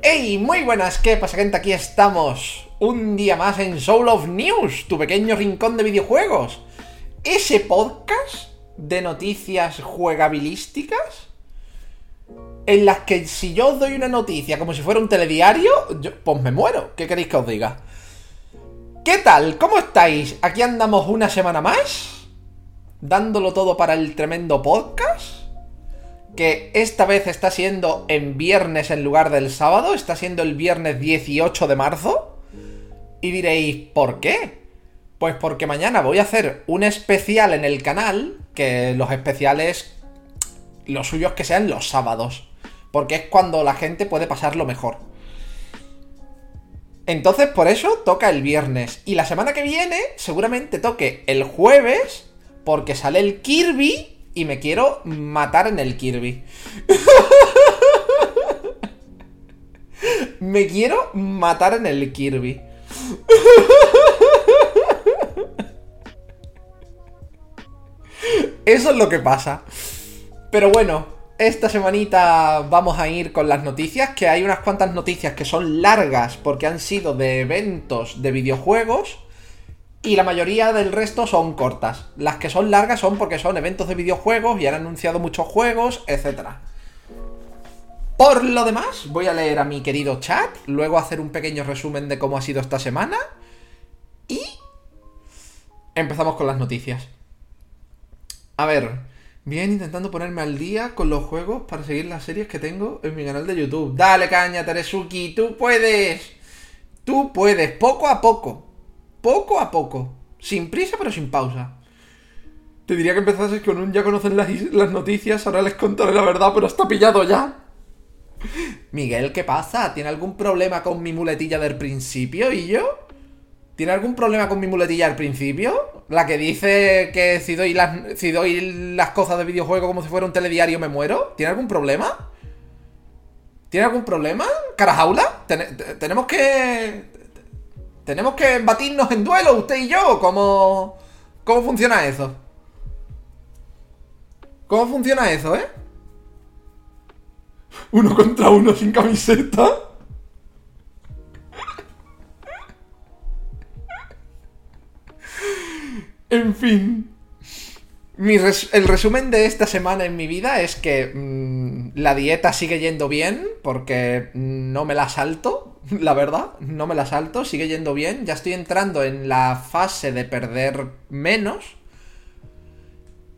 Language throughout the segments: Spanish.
¡Hey! Muy buenas, ¿qué pasa gente? Aquí estamos un día más en Soul of News, tu pequeño rincón de videojuegos. Ese podcast de noticias juegabilísticas en las que si yo os doy una noticia como si fuera un telediario, pues me muero. ¿Qué queréis que os diga? ¿Qué tal? ¿Cómo estáis? Aquí andamos una semana más, dándolo todo para el tremendo podcast que esta vez está siendo en viernes en lugar del sábado, está siendo el viernes 18 de marzo. Y diréis, ¿por qué? Pues porque mañana voy a hacer un especial en el canal, que los especiales, los suyos que sean los sábados, porque es cuando la gente puede pasarlo mejor. Entonces por eso toca el viernes. Y la semana que viene seguramente toque el jueves, porque sale el Kirby y me quiero matar en el Kirby. me quiero matar en el Kirby. Eso es lo que pasa. Pero bueno, esta semanita vamos a ir con las noticias, que hay unas cuantas noticias que son largas porque han sido de eventos de videojuegos y la mayoría del resto son cortas. Las que son largas son porque son eventos de videojuegos y han anunciado muchos juegos, etc. Por lo demás, voy a leer a mi querido chat, luego hacer un pequeño resumen de cómo ha sido esta semana y empezamos con las noticias. A ver, bien intentando ponerme al día con los juegos para seguir las series que tengo en mi canal de YouTube. Dale caña, Teresuki, tú puedes. Tú puedes, poco a poco poco a poco. Sin prisa, pero sin pausa. Te diría que empezases con un ya conocen las, noticias, ahora les contaré la verdad, pero está pillado ya. Miguel, ¿qué pasa? ¿Tiene algún problema con mi muletilla del principio y yo? ¿Tiene algún problema con mi muletilla al principio? La que dice que si doy las, si las cosas de videojuego como si fuera un telediario me muero. ¿Tiene algún problema? ¿Tiene algún problema? ¿Carajaula? tenemos que... ¿Tenemos que batirnos en duelo usted y yo? ¿Cómo, cómo funciona eso? ¿Cómo funciona eso, eh? Uno contra uno sin camiseta. En fin. el resumen de esta semana en mi vida es que mm, la dieta sigue yendo bien porque no me la salto la verdad, no me la salto, sigue yendo bien, ya estoy entrando en la fase de perder menos.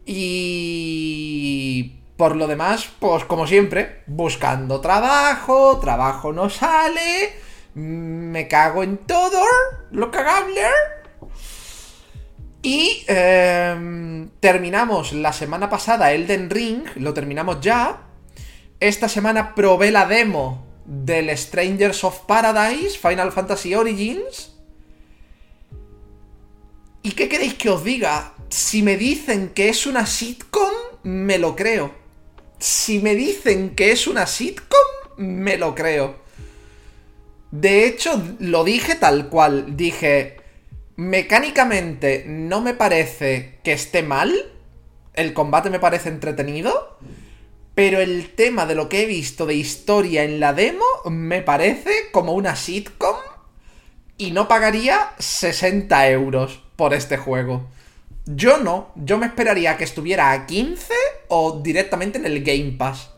Y por lo demás, pues como siempre, buscando trabajo, trabajo no sale, me cago en todo, lo cagable. Y em, terminamos la semana pasada Elden Ring, lo terminamos ya. Esta semana probé la demo del Strangers of Paradise, Final Fantasy Origins. ¿Y qué queréis que os diga? Si me dicen que es una sitcom, me lo creo. Si me dicen que es una sitcom, me lo creo. De hecho, lo dije tal cual. Dije, mecánicamente no me parece que esté mal. El combate me parece entretenido. Pero el tema de lo que he visto de historia en la demo me parece como una sitcom y no pagaría 60 euros por este juego. Yo no, yo me esperaría que estuviera a 15 o directamente en el Game Pass.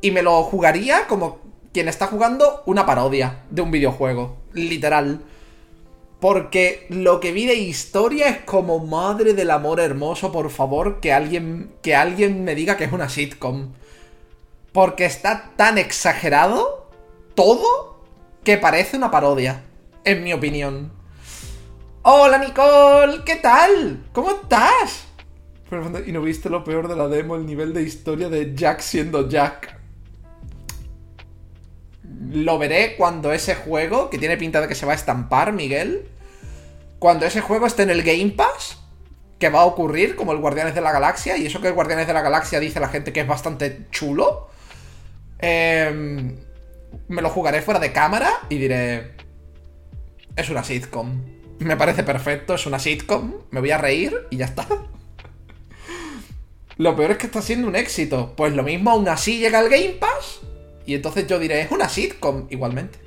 Y me lo jugaría como quien está jugando una parodia de un videojuego, literal. Porque lo que vi de historia es como madre del amor hermoso, por favor, que alguien, que alguien me diga que es una sitcom. Porque está tan exagerado todo que parece una parodia, en mi opinión. Hola Nicole, ¿qué tal? ¿Cómo estás? ¿Y no viste lo peor de la demo? El nivel de historia de Jack siendo Jack. Lo veré cuando ese juego, que tiene pinta de que se va a estampar, Miguel, cuando ese juego esté en el Game Pass, que va a ocurrir como el Guardianes de la Galaxia, y eso que el Guardianes de la Galaxia dice la gente que es bastante chulo, em, me lo jugaré fuera de cámara y diré, es una sitcom. Me parece perfecto, es una sitcom, me voy a reír y ya está. Lo peor es que está siendo un éxito. Pues lo mismo, aún así llega el Game Pass Y entonces yo diré, es una sitcom igualmente.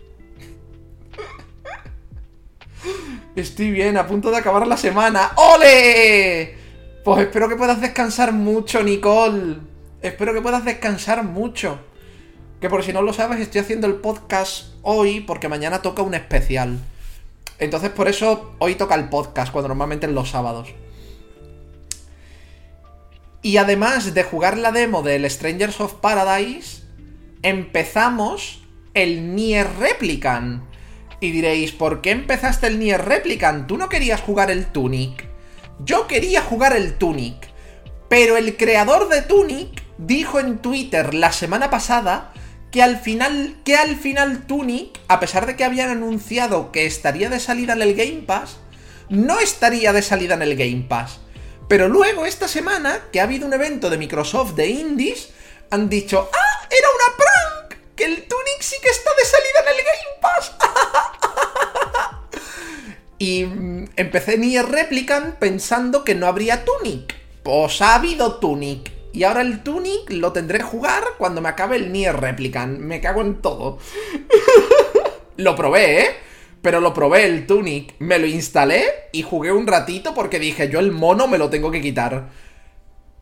Estoy bien, a punto de acabar la semana. ¡Ole! Pues espero que puedas descansar mucho, Nicole. Espero que puedas descansar mucho. Que por si no lo sabes, estoy haciendo el podcast hoy porque mañana toca un especial. Entonces por eso hoy toca el podcast, cuando normalmente es los sábados. Y además de jugar la demo del Strangers of Paradise, empezamos el Nier Replicant. Y diréis, ¿por qué empezaste el Nier Replicant? Tú no querías jugar el Tunic. Yo quería jugar el Tunic. Pero el creador de Tunic dijo en Twitter la semana pasada que al final, que al final Tunic, a pesar de que habían anunciado que estaría de salida en el Game Pass, no estaría de salida en el Game Pass. Pero luego, esta semana, que ha habido un evento de Microsoft de Indies, han dicho, ¡ah! ¡Era una prank! ¡Que el Tunic sí que está de salida en el Game Pass! y mm, empecé Nier Replicant pensando que no habría Tunic. Pues ha habido Tunic. Y ahora el Tunic lo tendré que jugar cuando me acabe el Nier Replicant. Me cago en todo. lo probé, ¿eh? Pero lo probé el Tunic, me lo instalé y jugué un ratito porque dije, yo el mono me lo tengo que quitar.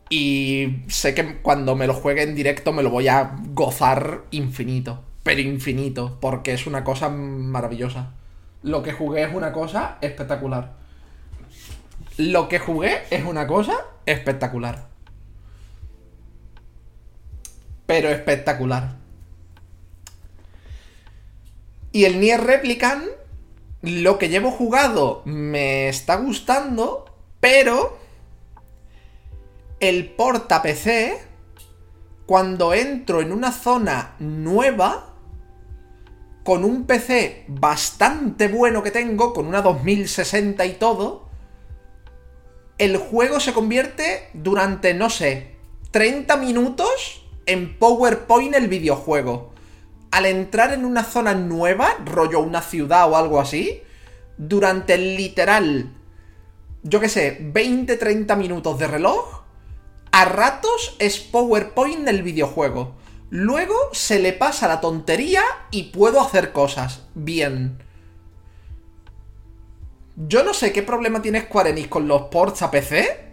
Y sé que cuando me lo juegue en directo me lo voy a gozar infinito. Pero infinito, porque es una cosa maravillosa. Lo que jugué es una cosa espectacular. Lo que jugué es una cosa espectacular. Pero espectacular. Y el Nier Replicant lo que llevo jugado me está gustando, pero el porta PC, cuando entro en una zona nueva, con un PC bastante bueno que tengo, con una 2060 y todo, el juego se convierte durante, no sé, 30 minutos en PowerPoint el videojuego. Al entrar en una zona nueva, rollo una ciudad o algo así, durante literal, yo qué sé, 20-30 minutos de reloj, a ratos es PowerPoint el videojuego. Luego se le pasa la tontería y puedo hacer cosas. Bien. Yo no sé qué problema tiene Square Enix con los ports a PC.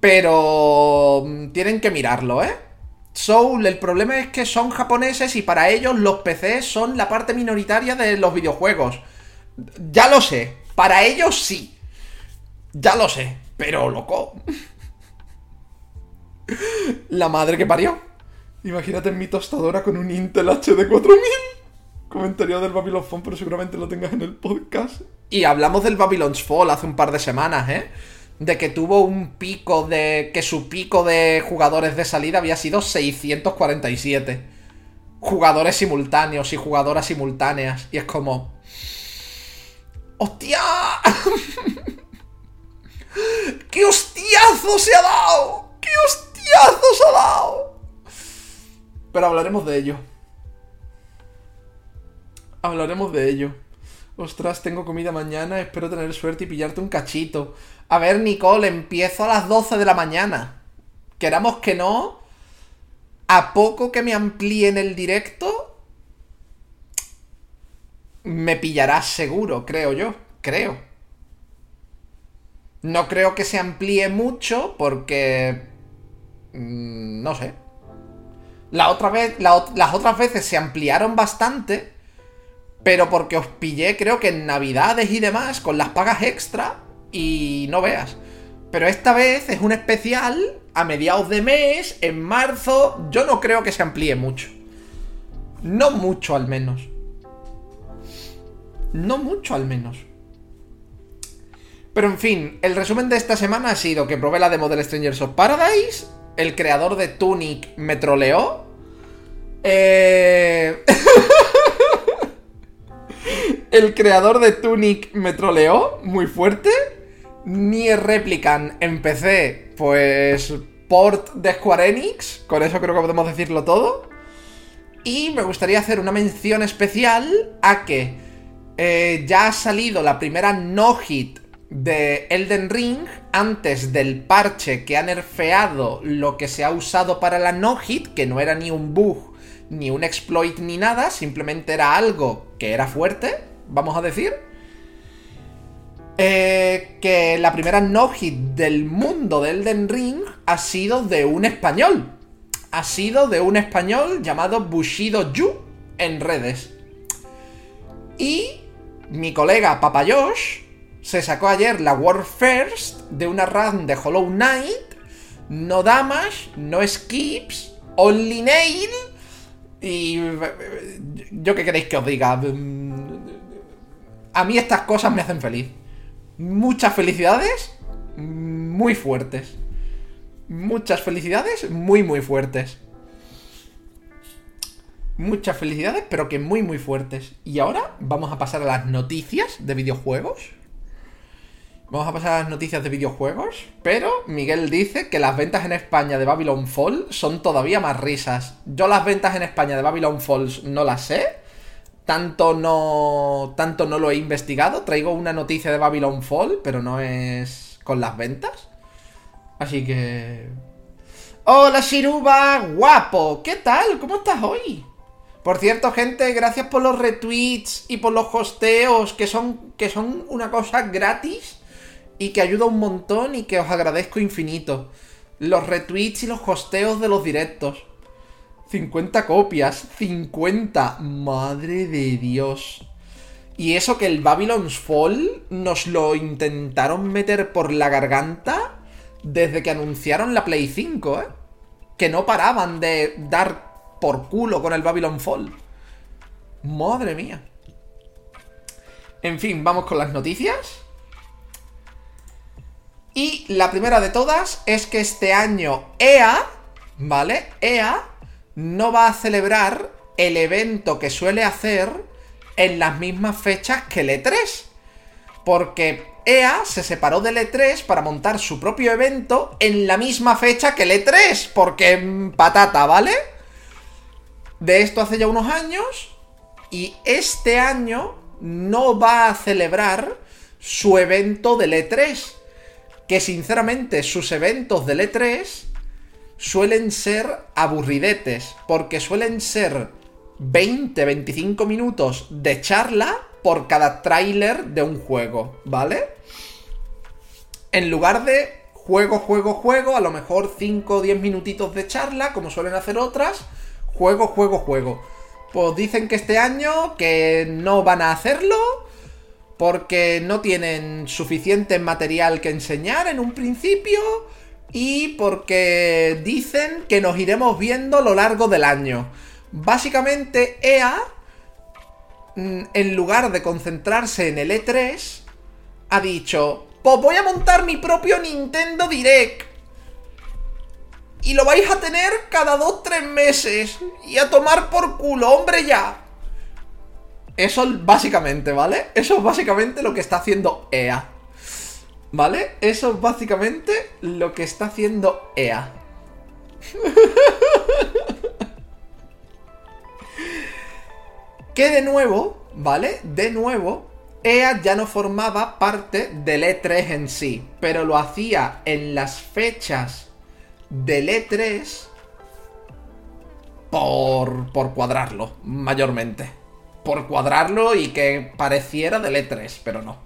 Pero... Mm, tienen que mirarlo, ¿eh? Soul, el problema es que son japoneses y para ellos los PCs son la parte minoritaria de los videojuegos. Ya lo sé, para ellos sí. Ya lo sé, pero loco. La madre que parió. Imagínate en mi tostadora con un Intel HD 4000. Comentario del Babylon Phone, pero seguramente lo tengas en el podcast. Y hablamos del Babylon's Fall hace un par de semanas, ¿eh? de que tuvo un pico de... que su pico de jugadores de salida había sido 647. Jugadores simultáneos y jugadoras simultáneas. Y es como... ¡Hostia! ¡Qué hostiazo se ha dado! ¡Qué hostiazo ha dado! Pero hablaremos de ello. Hablaremos de ello. Ostras, tengo comida mañana, espero tener suerte y pillarte un cachito. A ver, Nicole, empiezo a las 12 de la mañana. Queramos que no. A poco que me amplíen el directo. Me pillarás seguro, creo yo. Creo. No creo que se amplíe mucho porque... Mm, no sé. Las otras veces se ampliaron bastante pero porque os pillé, creo que en Navidades y demás, con las pagas extra, y no veas. Pero esta vez es un especial a mediados de mes, en marzo. Yo no creo que se amplíe mucho. No mucho al menos. No mucho al menos. Pero en fin, el resumen de esta semana ha sido que probé la demo del Strangers of Paradise. El creador de Tunic me troleó. Eh... El creador de Tunic me troleó muy fuerte. Ni Replicant empecé, pues, port de Square Enix. Con eso creo que podemos decirlo todo. Y me gustaría hacer una mención especial a que eh, ya ha salido la primera no-hit de Elden Ring antes del parche que ha nerfeado lo que se ha usado para la no-hit, que no era ni un bug ni un exploit ni nada, simplemente era algo que era fuerte, vamos a decir. Eh, que la primera no-hit del mundo de Elden Ring ha sido de un español. Ha sido de un español llamado Bushido Yu en redes. Y mi colega Papayosh se sacó ayer la World First de una run de Hollow Knight. No damage, no skips, only nail. Y. ¿Yo qué queréis que os diga? A mí estas cosas me hacen feliz. Muchas felicidades, muy fuertes. Muchas felicidades, muy, muy fuertes. Muchas felicidades, pero que muy, muy fuertes. Y ahora vamos a pasar a las noticias de videojuegos. Vamos a pasar a las noticias de videojuegos. Pero Miguel dice que las ventas en España de Babylon Fall son todavía más risas. Yo las ventas en España de Babylon Falls no las sé. Tanto no. Tanto no lo he investigado. Traigo una noticia de Babylon Fall, pero no es con las ventas. Así que. Hola Shiruba, guapo. ¿Qué tal? ¿Cómo estás hoy? Por cierto, gente, gracias por los retweets y por los hosteos, que son, que son una cosa gratis y que ayuda un montón y que os agradezco infinito. Los retweets y los hosteos de los directos. 50 copias, 50, madre de Dios. Y eso que el Babylon's Fall nos lo intentaron meter por la garganta desde que anunciaron la Play 5, ¿eh? Que no paraban de dar por culo con el Babylon Fall. Madre mía. En fin, vamos con las noticias. Y la primera de todas es que este año EA, ¿vale? EA no va a celebrar el evento que suele hacer en las mismas fechas que el E3. Porque EA se separó del E3 para montar su propio evento en la misma fecha que el E3. Porque patata, ¿vale? de esto hace ya unos años y este año no va a celebrar su evento del E3. Que sinceramente sus eventos del E3 suelen ser aburridetes, porque suelen ser 20-25 minutos de charla por cada tráiler de un juego, ¿vale? En lugar de juego, juego, juego, a lo mejor 5 o 10 minutitos de charla, como suelen hacer otras, juego, juego, juego. Pues dicen que este año que no van a hacerlo porque no tienen suficiente material que enseñar en un principio y porque dicen que nos iremos viendo a lo largo del año. Básicamente EA, mm, en lugar de concentrarse en el E3, ha dicho, pues voy a montar mi propio Nintendo Direct y lo vais a tener cada dos, tres meses. Y a tomar por culo, hombre, ya. Eso básicamente, ¿vale? Eso es básicamente lo que está haciendo EA. ¿Vale? Eso es básicamente lo que está haciendo EA. que de nuevo, ¿vale? De nuevo, EA ya no formaba parte del E3 en sí, pero lo hacía en las fechas del E3 por, por cuadrarlo, mayormente. Por cuadrarlo y que pareciera del E3, pero no.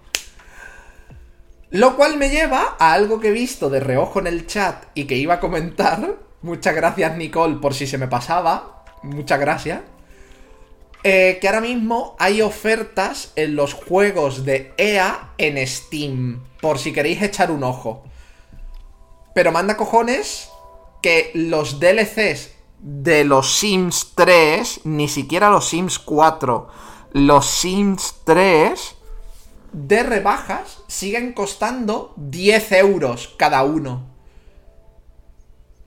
Lo cual me lleva a algo que he visto de reojo en el chat y que iba a comentar. Muchas gracias, Nicole, por si se me pasaba. Muchas gracias. Eh, que ahora mismo hay ofertas en los juegos de EA en Steam. Por si queréis echar un ojo. Pero manda cojones que los DLCs de los Sims 3, ni siquiera los Sims 4, los Sims 3 de rebajas siguen costando 10 euros cada uno.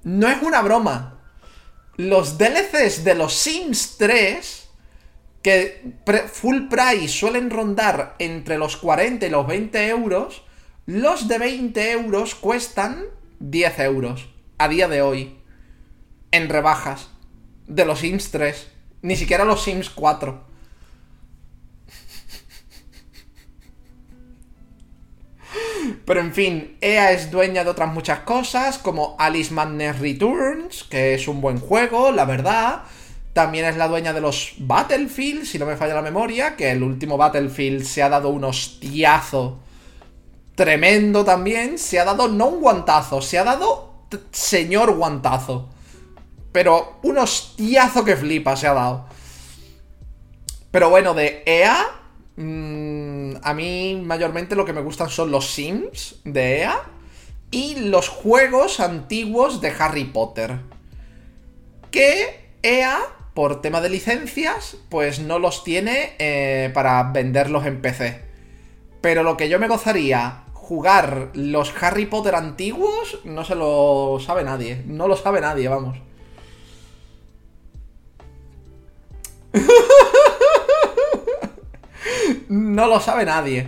No es una broma. Los DLCs de los Sims 3, que full price suelen rondar entre los 40 y los 20 euros, los de 20 euros cuestan 10 euros a día de hoy en rebajas de los Sims 3. Ni siquiera los Sims 4. Pero en fin, EA es dueña de otras muchas cosas, como Alice Madness Returns, que es un buen juego, la verdad. También es la dueña de los Battlefield, si no me falla la memoria, que el último Battlefield se ha dado un hostiazo tremendo también. Se ha dado no un guantazo, se ha dado señor guantazo. Pero un hostiazo que flipa se ha dado. Pero bueno, de EA, mmm, a mí mayormente lo que me gustan son los Sims de EA y los juegos antiguos de Harry Potter. Que EA, por tema de licencias, pues no los tiene eh, para venderlos en PC. Pero lo que yo me gozaría jugar los Harry Potter antiguos, no se lo sabe nadie. No lo sabe nadie, vamos. no lo sabe nadie.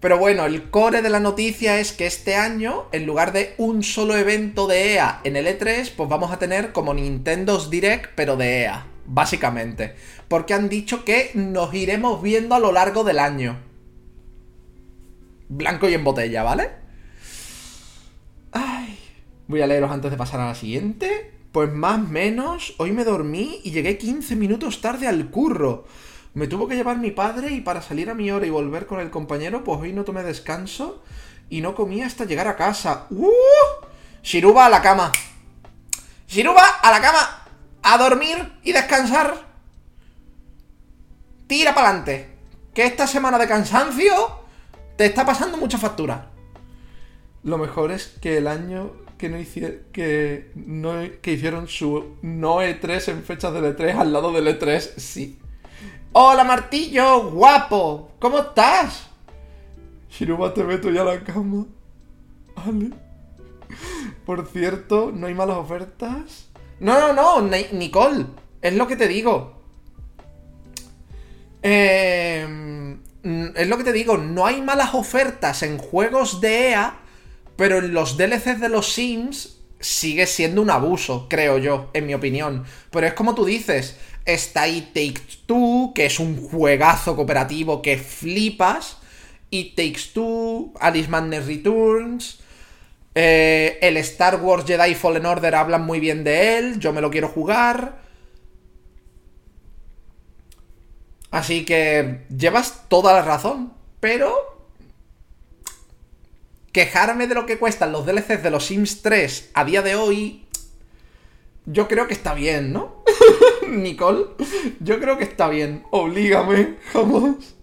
Pero bueno, el core de la noticia es que este año, en lugar de un solo evento de EA en el E3, pues vamos a tener como Nintendo's Direct, pero de EA, básicamente. Porque han dicho que nos iremos viendo a lo largo del año. Blanco y en botella, ¿vale? Ay. Voy a leeros antes de pasar a la siguiente. Pues más o menos, hoy me dormí y llegué 15 minutos tarde al curro. Me tuvo que llevar mi padre y para salir a mi hora y volver con el compañero, pues hoy no tomé descanso y no comí hasta llegar a casa. ¡Uh! Shiruba a la cama. Shiruba a la cama. A dormir y descansar. Tira para adelante. Que esta semana de cansancio te está pasando mucha factura. Lo mejor es que el año que no que no que hicieron su no E3 en fechas del E3 al lado del E3, sí. Hola Martillo, guapo, ¿cómo estás? Shiruba, te meto ya a la cama. Por cierto, ¿no hay malas ofertas? No, no, no, Nicole, es lo que te digo. Eh, es lo que te digo, no hay malas ofertas en juegos de EA, pero en los DLCs de los Sims sigue siendo un abuso, creo yo, en mi opinión. Pero es como tú dices, Está ahí Take Two, que es un juegazo cooperativo que flipas. Y Takes Two, Alice Madness Returns. Eh, el Star Wars Jedi Fallen Order hablan muy bien de él. Yo me lo quiero jugar. Así que llevas toda la razón. Pero. Quejarme de lo que cuestan los DLCs de los Sims 3 a día de hoy. Yo creo que está bien, ¿no? Nicole, yo creo que está bien. Oblígame, jamás.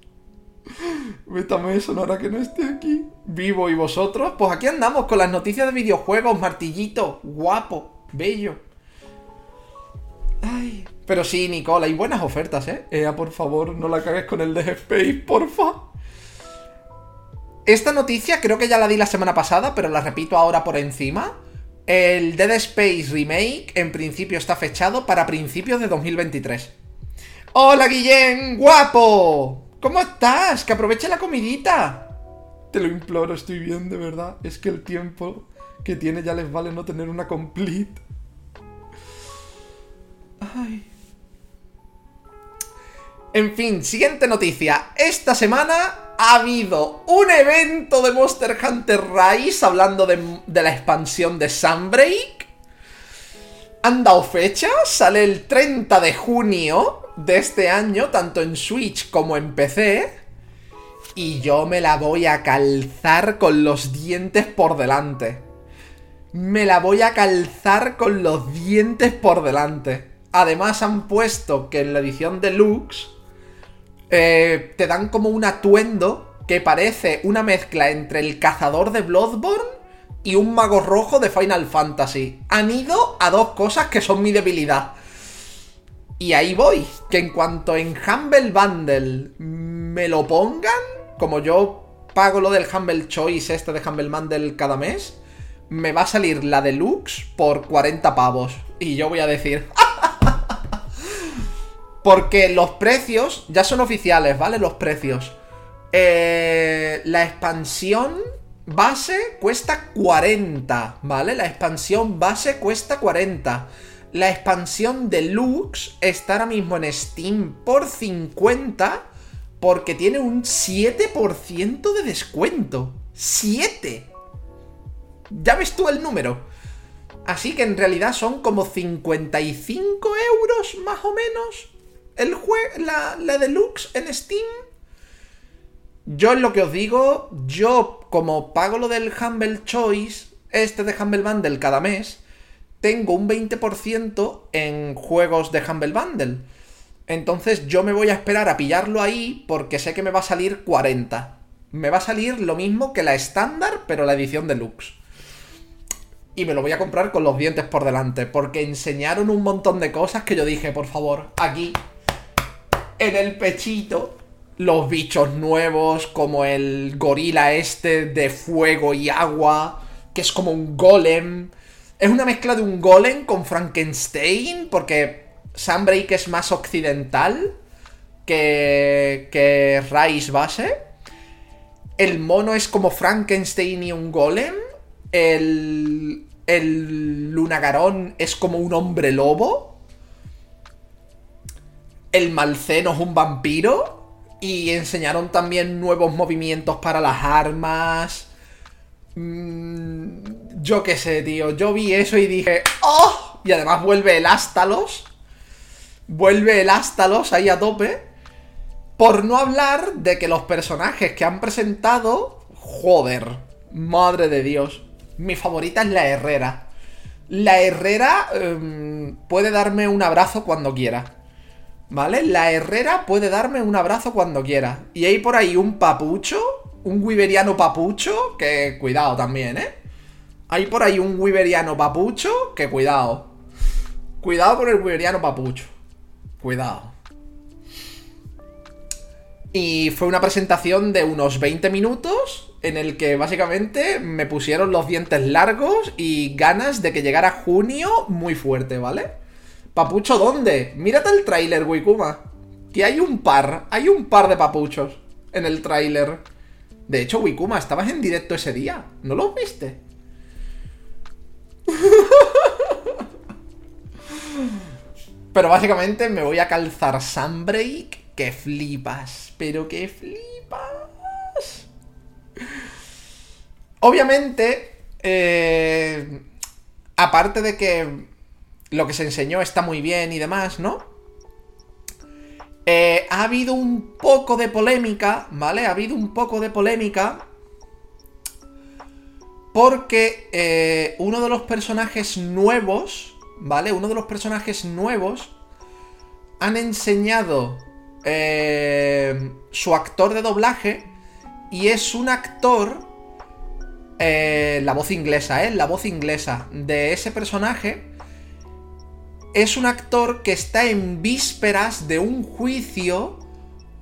Métame eso ahora que no esté aquí. Vivo y vosotros. Pues aquí andamos con las noticias de videojuegos, martillito. Guapo, bello. Ay. Pero sí, Nicole, hay buenas ofertas, ¿eh? Ea, por favor, no la cagues con el de Space, porfa. Esta noticia creo que ya la di la semana pasada, pero la repito ahora por encima. El Dead Space Remake en principio está fechado para principios de 2023. ¡Hola Guillén! ¡Guapo! ¿Cómo estás? Que aproveche la comidita. Te lo imploro, estoy bien, de verdad. Es que el tiempo que tiene ya les vale no tener una complete. Ay. En fin, siguiente noticia. Esta semana ha habido un evento de Monster Hunter Rise hablando de, la expansión de Sunbreak. Han dado fecha, sale el 30 de junio de este año, tanto en Switch como en PC. Y yo me la voy a calzar con los dientes por delante. Me la voy a calzar con los dientes por delante. Además han puesto que en la edición deluxe eh, te dan como un atuendo que parece una mezcla entre el cazador de Bloodborne y un mago rojo de Final Fantasy. Han ido a dos cosas que son mi debilidad. Y ahí voy, que en cuanto en Humble Bundle me lo pongan, como yo pago lo del Humble Choice este de Humble Bundle cada mes, me va a salir la deluxe por 40 pavos. Y yo voy a decir... Porque los precios ya son oficiales, ¿vale? Los precios. Eh, la expansión base cuesta 40, ¿vale? La expansión base cuesta 40. La expansión deluxe está ahora mismo en Steam por 50 porque tiene un 7% de descuento. ¡7! Ya ves tú el número. Así que en realidad son como 55 euros más o menos el la, la deluxe en Steam. Yo es lo que os digo, yo como pago lo del Humble Choice, este de Humble Bundle cada mes, tengo un 20% en juegos de Humble Bundle. Entonces yo me voy a esperar a pillarlo ahí porque sé que me va a salir 40. Me va a salir lo mismo que la estándar, pero la edición deluxe y me lo voy a comprar con los dientes por delante, porque enseñaron un montón de cosas que yo dije, por favor, aquí, en el pechito, los bichos nuevos, como el gorila este de fuego y agua, que es como un golem. Es una mezcla de un golem con Frankenstein, porque Sunbreak es más occidental que, que Rise base. El mono es como Frankenstein y un golem. El, el Lunagarón es como un hombre lobo. El Malceno es un vampiro. Y enseñaron también nuevos movimientos para las armas. Mm, yo qué sé, tío. Yo vi eso y dije, ¡Oh! Y además vuelve el Ástalos. Vuelve el Ástalos ahí a tope. Por no hablar de que los personajes que han presentado. Joder. Madre de Dios. Mi favorita es la Herrera. La Herrera em, puede darme un abrazo cuando quiera. ¿Vale? La Herrera puede darme un abrazo cuando quiera. Y hay por ahí un papucho, un wiberiano papucho, que cuidado también, ¿eh? Hay por ahí un wiberiano papucho, que cuidado. Cuidado con el wiberiano papucho. Cuidado. Y fue una presentación de unos 20 minutos en el que básicamente me pusieron los dientes largos y ganas de que llegara junio muy fuerte, ¿vale? Papucho, ¿dónde? Mírate el tráiler, Wikuma. Que hay un par, hay un par de papuchos en el tráiler. De hecho, Wikuma, estabas en directo ese día. ¿No lo viste? Pero básicamente me voy a calzar Sunbreak que flipas. Pero que flipas. Obviamente, eh, aparte de que lo que se enseñó está muy bien y demás, ¿no? Eh, ha habido un poco de polémica, ¿vale? Ha habido un poco de polémica porque eh, uno de los personajes nuevos, ¿vale? Uno de los personajes nuevos han enseñado su actor de doblaje y es un actor. Eh, la voz inglesa, ¿eh? La voz inglesa de ese personaje. Es un actor que está en vísperas de un juicio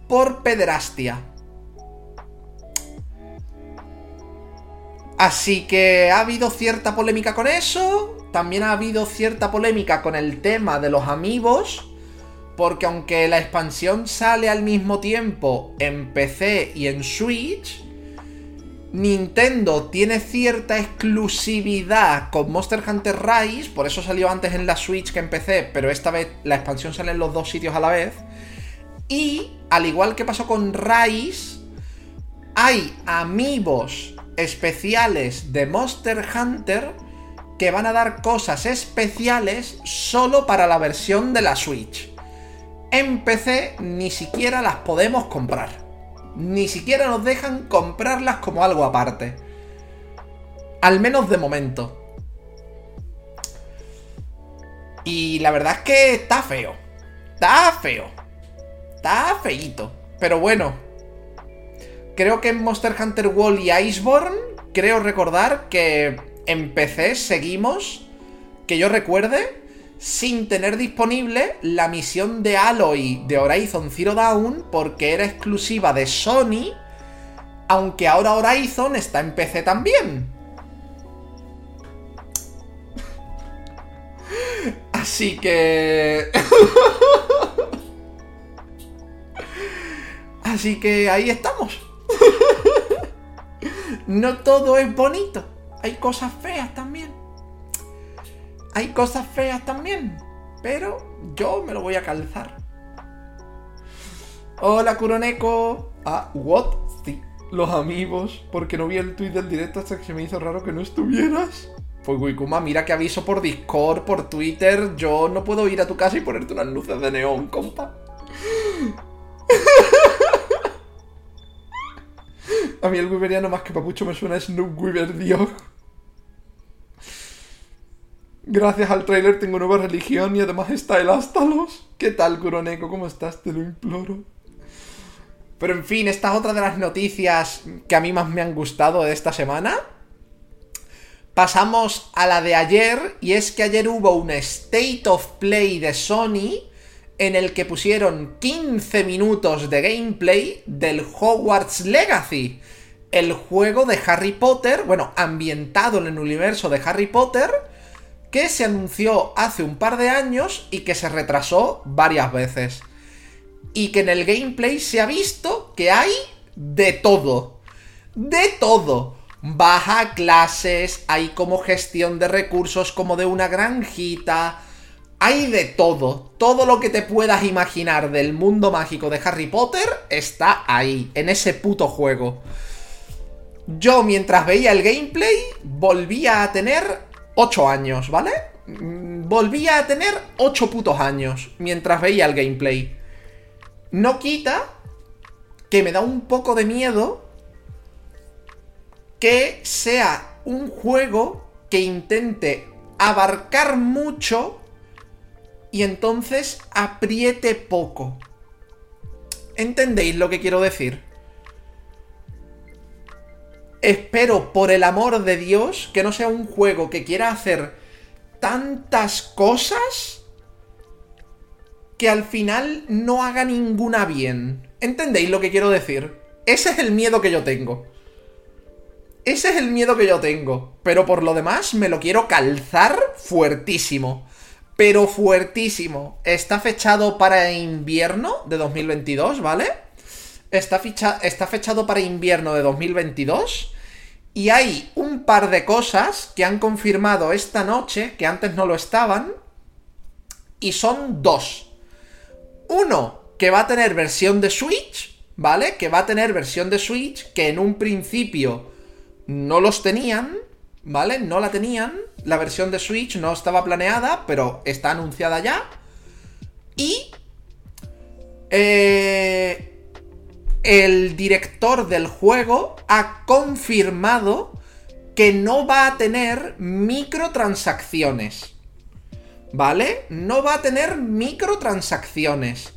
por pederastia. Así que ha habido cierta polémica con eso. También ha habido cierta polémica con el tema de los amigos. Porque aunque la expansión sale al mismo tiempo en PC y en Switch, Nintendo tiene cierta exclusividad con Monster Hunter Rise, por eso salió antes en la Switch que en PC, pero esta vez la expansión sale en los dos sitios a la vez. Y, al igual que pasó con Rise, hay amigos especiales de Monster Hunter que van a dar cosas especiales solo para la versión de la Switch. En PC ni siquiera las podemos comprar. Ni siquiera nos dejan comprarlas como algo aparte. Al menos de momento. Y la verdad es que está feo. Está feo. Está feíto. Pero bueno. Creo que en Monster Hunter World y Iceborne, creo recordar que en PC seguimos, que yo recuerde, sin tener disponible la misión de Aloy de Horizon Zero Dawn porque era exclusiva de Sony, aunque ahora Horizon está en PC también. Así que... Así que ahí estamos. no todo es bonito. Hay cosas feas también. Hay cosas feas también, pero yo me lo voy a calzar. Hola, Kuroneko. Ah, what? Sí, los amigos. Porque no vi el tweet del directo hasta que se me hizo raro que no estuvieras. Pues Wikuma, mira que aviso por Discord, por Twitter. Yo no puedo ir a tu casa y ponerte unas luces de neón, compa. A mí el Wiberiano más que papucho me suena a Snoop Weaver, Dios. Gracias al trailer tengo nueva religión y además está el Astalos. ¿Qué tal, Kuroneko? ¿Cómo estás? Te lo imploro. Pero en fin, esta es otra de las noticias que a mí más me han gustado de esta semana. Pasamos a la de ayer, y es que ayer hubo un State of Play de Sony en el que pusieron 15 minutos de gameplay del Hogwarts Legacy, el juego de Harry Potter, bueno, ambientado en el universo de Harry Potter, que se anunció hace un par de años y que se retrasó varias veces. Y que en el gameplay se ha visto que hay de todo. De todo baja clases, hay como gestión de recursos como de una granjita, hay de todo, todo lo que te puedas imaginar del mundo mágico de Harry Potter está ahí, en ese puto juego. Yo mientras veía el gameplay volvía a tener 8 años, ¿vale? Mm, volvía a tener 8 putos años mientras veía el gameplay. No quita que me da un poco de miedo que sea un juego que intente abarcar mucho y entonces apriete poco. ¿Entendéis lo que quiero decir? Espero, por el amor de Dios, que no sea un juego que quiera hacer tantas cosas que al final no haga ninguna bien. ¿Entendéis lo que quiero decir? Ese es el miedo que yo tengo. Ese es el miedo que yo tengo. Pero por lo demás, me lo quiero calzar fuertísimo. Pero fuertísimo. Está fechado para invierno de 2022, ¿vale? Está, está fechado para invierno de 2022. Y hay un par de cosas que han confirmado esta noche, que antes no lo estaban. Y son dos. Uno, que va a tener versión de Switch, ¿vale? Que va a tener versión de Switch, que en un principio no los tenían, ¿vale? No la tenían. La versión de Switch no estaba planeada, pero está anunciada ya. Y... Eh, el director del juego ha confirmado que no va a tener microtransacciones. ¿Vale? No va a tener microtransacciones.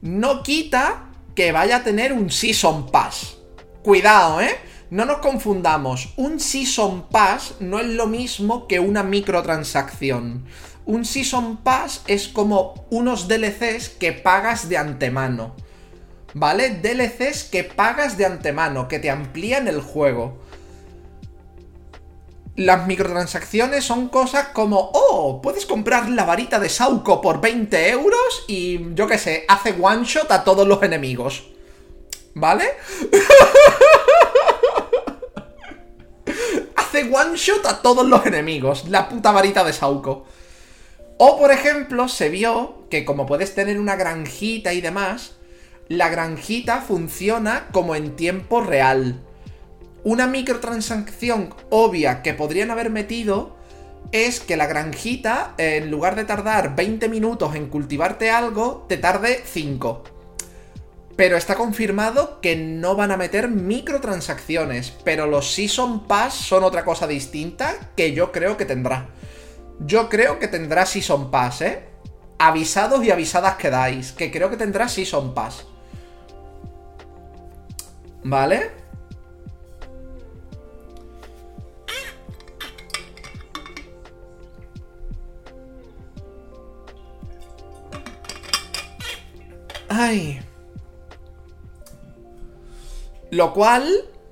No quita que vaya a tener un Season Pass. Cuidado, ¿eh? No nos confundamos, un Season Pass no es lo mismo que una microtransacción. Un Season Pass es como unos DLCs que pagas de antemano. ¿Vale? DLCs que pagas de antemano, que te amplían el juego. Las microtransacciones son cosas como, oh, puedes comprar la varita de Sauco por 20 euros y, yo qué sé, hace one shot a todos los enemigos. ¿Vale? one shot a todos los enemigos. La puta varita de Sauco. O, por ejemplo, se vio que como puedes tener una granjita y demás, la granjita funciona como en tiempo real. Una microtransacción obvia que podrían haber metido es que la granjita, en lugar de tardar 20 minutos en cultivarte algo, te tarde 5. Pero está confirmado que no van a meter microtransacciones. Pero los Season Pass son otra cosa distinta que yo creo que tendrá. Yo creo que tendrá Season Pass, ¿eh? Avisados y avisadas quedáis. Que creo que tendrá Season Pass. ¿Vale? Ay. Lo cual,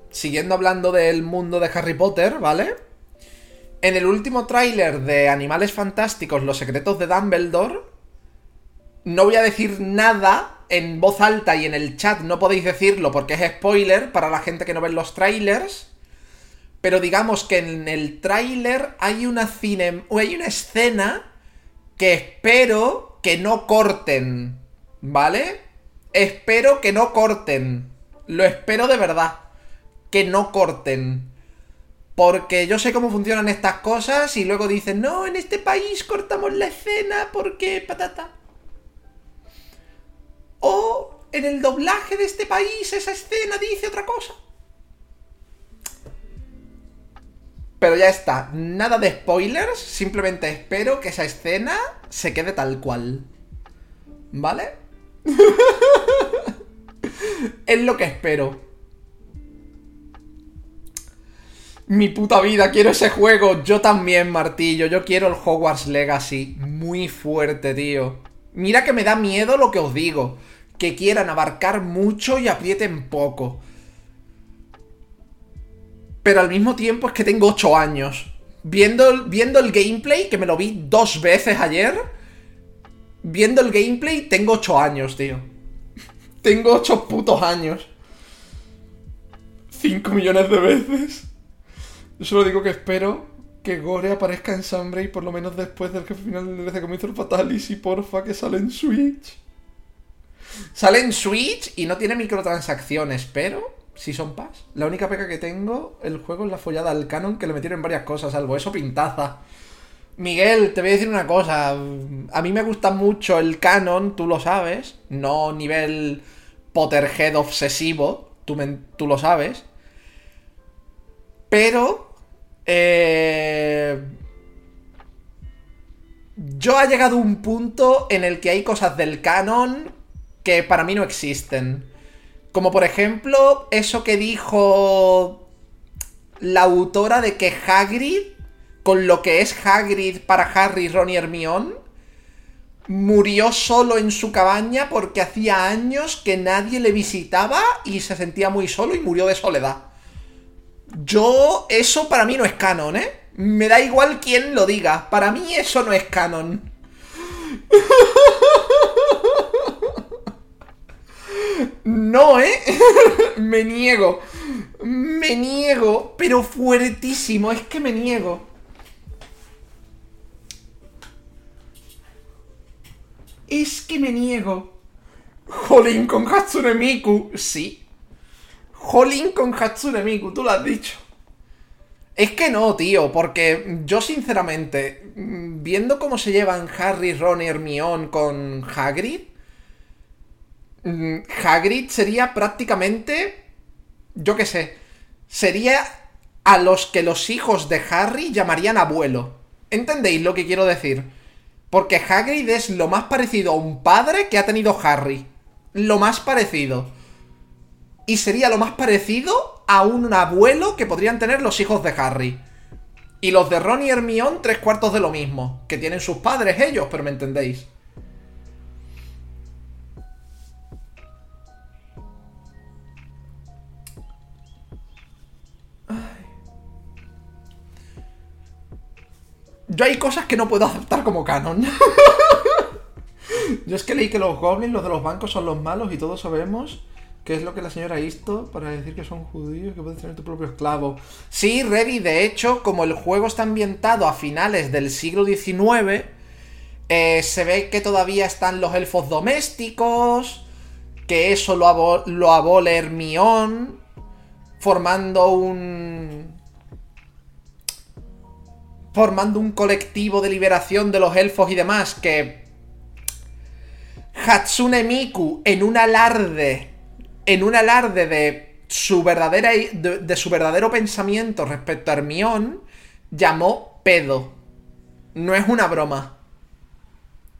siguiendo hablando del mundo de Harry Potter, ¿vale? En el último tráiler de Animales Fantásticos, Los Secretos de Dumbledore, no voy a decir nada en voz alta y en el chat no podéis decirlo porque es spoiler para la gente que no ve los trailers. Pero digamos que en el tráiler hay una cine, hay una escena que espero que no corten, ¿vale? Espero que no corten. Lo espero de verdad. Que no corten. Porque yo sé cómo funcionan estas cosas y luego dicen, no, en este país cortamos la escena porque patata. O en el doblaje de este país esa escena dice otra cosa. Pero ya está, nada de spoilers, simplemente espero que esa escena se quede tal cual. ¿Vale? es lo que espero. Mi puta vida, quiero ese juego. Yo también, Martillo. Yo quiero el Hogwarts Legacy. Muy fuerte, tío. Mira que me da miedo lo que os digo. Que quieran abarcar mucho y aprieten poco. Pero al mismo tiempo es que tengo 8 años. Viendo, viendo el gameplay, que me lo vi dos veces ayer. Viendo el gameplay, tengo 8 años, tío. tengo 8 putos años. 5 millones de veces. Yo solo digo que espero que Gore aparezca en Sunbreak por lo menos después del jefe final como hizo el Fatalis y porfa que sale en Switch. Sale en Switch y no tiene microtransacciones, pero si son Pass. La única pega que tengo, el juego es la follada al canon que le metieron varias cosas, algo eso pintaza. Miguel, te voy a decir una cosa. A mí me gusta mucho el canon, tú lo sabes. No nivel Potterhead obsesivo, tú, tú lo sabes. Pero... Eh, yo ha llegado un punto en el que hay cosas del canon que para mí no existen. Como por ejemplo, eso que dijo la autora de que Hagrid, con lo que es Hagrid para Harry, Ron y Hermione, murió solo en su cabaña porque hacía años que nadie le visitaba y se sentía muy solo y murió de soledad. Yo, eso para mí no es canon, ¿eh? Me da igual quién lo diga. Para mí eso no es canon. No, ¿eh? me niego. Me niego, pero fuertísimo. Es que me niego. Es que me niego. Jolín con Hatsune Miku. Sí. Jolín con Hatsune Miku, tú lo has dicho. Es que no, tío, porque yo sinceramente, viendo cómo se llevan Harry, Ron y Hermione con Hagrid, mm, Hagrid sería prácticamente, yo qué sé, sería a los que los hijos de Harry llamarían abuelo. ¿Entendéis lo que quiero decir? Porque Hagrid es lo más parecido a un padre que ha tenido Harry. Lo más parecido y sería lo más parecido a un abuelo que podrían tener los hijos de Harry. Y los de Ron y Hermione, tres cuartos de lo mismo. Que tienen sus padres ellos, pero me entendéis. Yo hay cosas que no puedo aceptar como canon. Yo es que leí que los goblins, los de los bancos, son los malos y todos sabemos ¿Qué es lo que la señora hizo para decir que son judíos que puedes tener tu propio esclavo? Sí, Reddy, de hecho, como el juego está ambientado a finales del siglo XIX, eh, se ve que todavía están los elfos domésticos, que eso lo, lo abole Hermión, formando un... formando un colectivo de liberación de los elfos y demás, que... Hatsune Miku, en un alarde en un alarde de su, verdadera, de, su verdadero pensamiento respecto a Hermión, llamó pedo. No es una broma.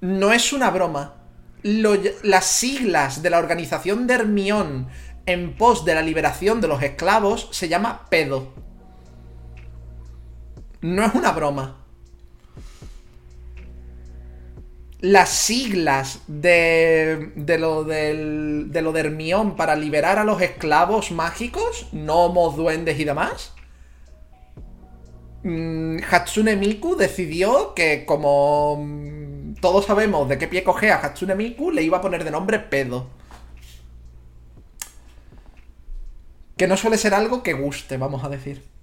No es una broma. las siglas de la organización de Hermión en pos de la liberación de los esclavos se llama pedo. No es una broma las siglas de, de, lo del, de lo de Hermión para liberar a los esclavos mágicos, gnomos, duendes y demás, mm, Hatsune Miku decidió que como mm, todos sabemos de qué pie cogea Hatsune Miku, le iba a poner de nombre pedo. Que no suele ser algo que guste, vamos a decir.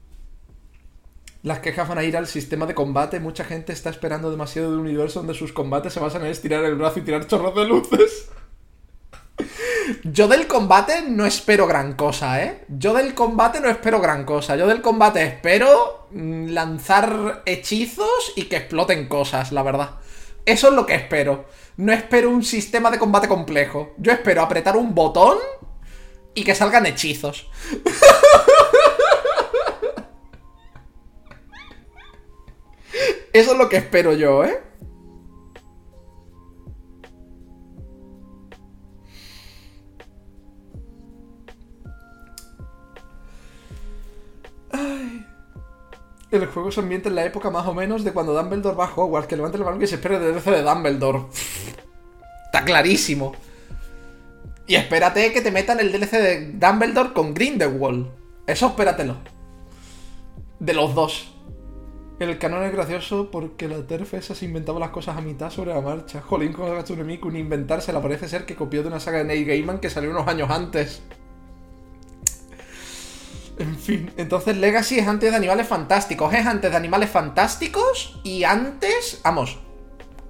Las quejas van a ir al sistema de combate. Mucha gente está esperando demasiado de un universo donde sus combates se basan en estirar el brazo y tirar chorros de luces. Yo del combate no espero gran cosa, ¿eh? Yo del combate no espero gran cosa. Yo del combate espero mm, lanzar hechizos y que exploten cosas, la verdad. Eso es lo que espero. No espero un sistema de combate complejo. Yo espero apretar un botón y que salgan hechizos. Eso es lo que espero yo, ¿eh? El juego se ambienta en la época más o menos de cuando Dumbledore va a Hogwarts, que levante el balón que se espera el DLC de Dumbledore. Está clarísimo. Y espérate que te metan el DLC de Dumbledore con Grindelwald. Eso espératelo. De los dos. El canon es gracioso porque la TERF esa se inventaba las cosas a mitad sobre la marcha. Jolín con Hatsune Miku ni inventársela parece ser que copió de una saga de Neil Gaiman que salió unos años antes. En fin, entonces Legacy es antes de Animales Fantásticos. Es antes de Animales Fantásticos y antes. Vamos.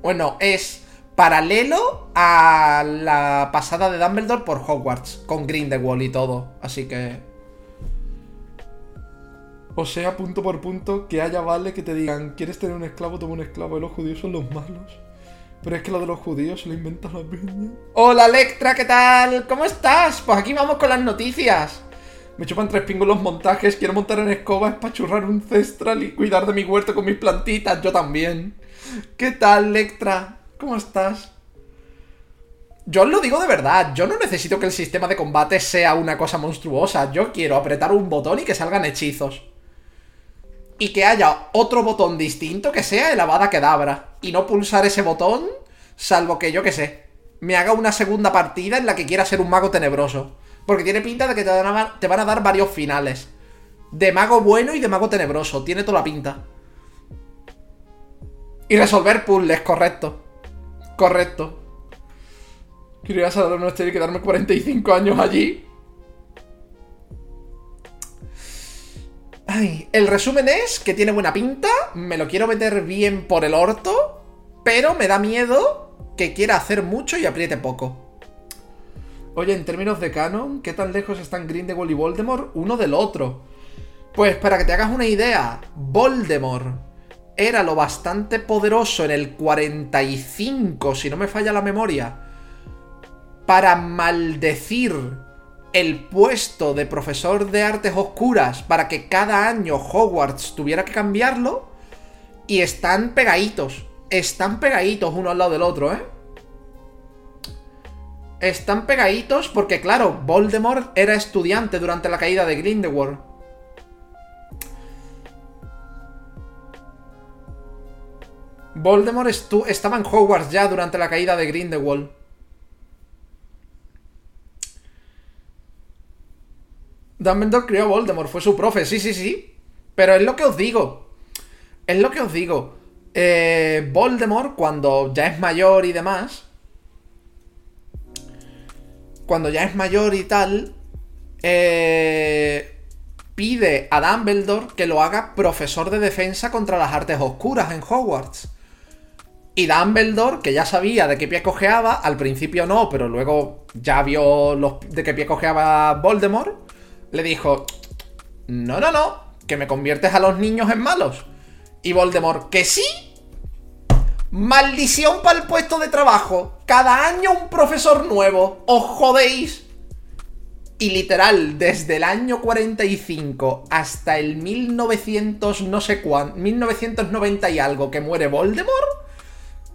Bueno, es paralelo a la pasada de Dumbledore por Hogwarts. Con Grindelwald y todo. Así que. O sea, punto por punto, que haya vale que te digan: ¿Quieres tener un esclavo? Toma un esclavo. Y los judíos son los malos. Pero es que lo de los judíos se lo inventan la peña. Hola, Electra, ¿qué tal? ¿Cómo estás? Pues aquí vamos con las noticias. Me chupan tres pingos los montajes, quiero montar en escoba, espachurrar un cestral y cuidar de mi huerto con mis plantitas, yo también. ¿Qué tal, Lectra? ¿Cómo estás? Yo os lo digo de verdad, yo no necesito que el sistema de combate sea una cosa monstruosa, yo quiero apretar un botón y que salgan hechizos. Y que haya otro botón distinto que sea el Avada Kedavra. Y no pulsar ese botón, salvo que yo que sé, me haga una segunda partida en la que quiera ser un mago tenebroso. Porque tiene pinta de que te van, a, dar varios finales. De mago bueno y de mago tenebroso. Tiene toda la pinta. Y resolver puzzles, correcto. Correcto. Quiero ir a Salón y quedarme 45 años allí. El resumen es que tiene buena pinta, me lo quiero meter bien por el orto, pero me da miedo que quiera hacer mucho y apriete poco. Oye, en términos de canon, ¿qué tan lejos están Grindelwald y Voldemort uno del otro? Pues para que te hagas una idea, Voldemort era lo bastante poderoso en el 45, si no me falla la memoria, para maldecir el puesto de profesor de artes oscuras para que cada año Hogwarts tuviera que cambiarlo. Y están pegaditos. Están pegaditos uno al lado del otro, ¿eh? están pegaditos porque, claro, Voldemort era estudiante durante la caída de Grindelwald. Voldemort estaba en Hogwarts ya durante la caída de Grindelwald. Dumbledore crió a Voldemort, fue su profe, sí, sí, sí. Pero es lo que os digo. Es lo que os digo. Eh, Voldemort, cuando ya es mayor y demás, cuando ya es mayor y tal, eh, pide a Dumbledore que lo haga profesor de defensa contra las artes oscuras en Hogwarts. Y Dumbledore, que ya sabía de qué pie cojeaba, al principio no, pero luego ya vio de qué pie cojeaba Voldemort, le dijo, no, no, no, que me conviertes a los niños en malos. Y Voldemort, que sí, Maldición para el puesto de trabajo. Cada año un profesor nuevo. Os jodéis. Y literal, desde el año 45 hasta el 1900 no sé cuánto, 1990 y algo que muere Voldemort,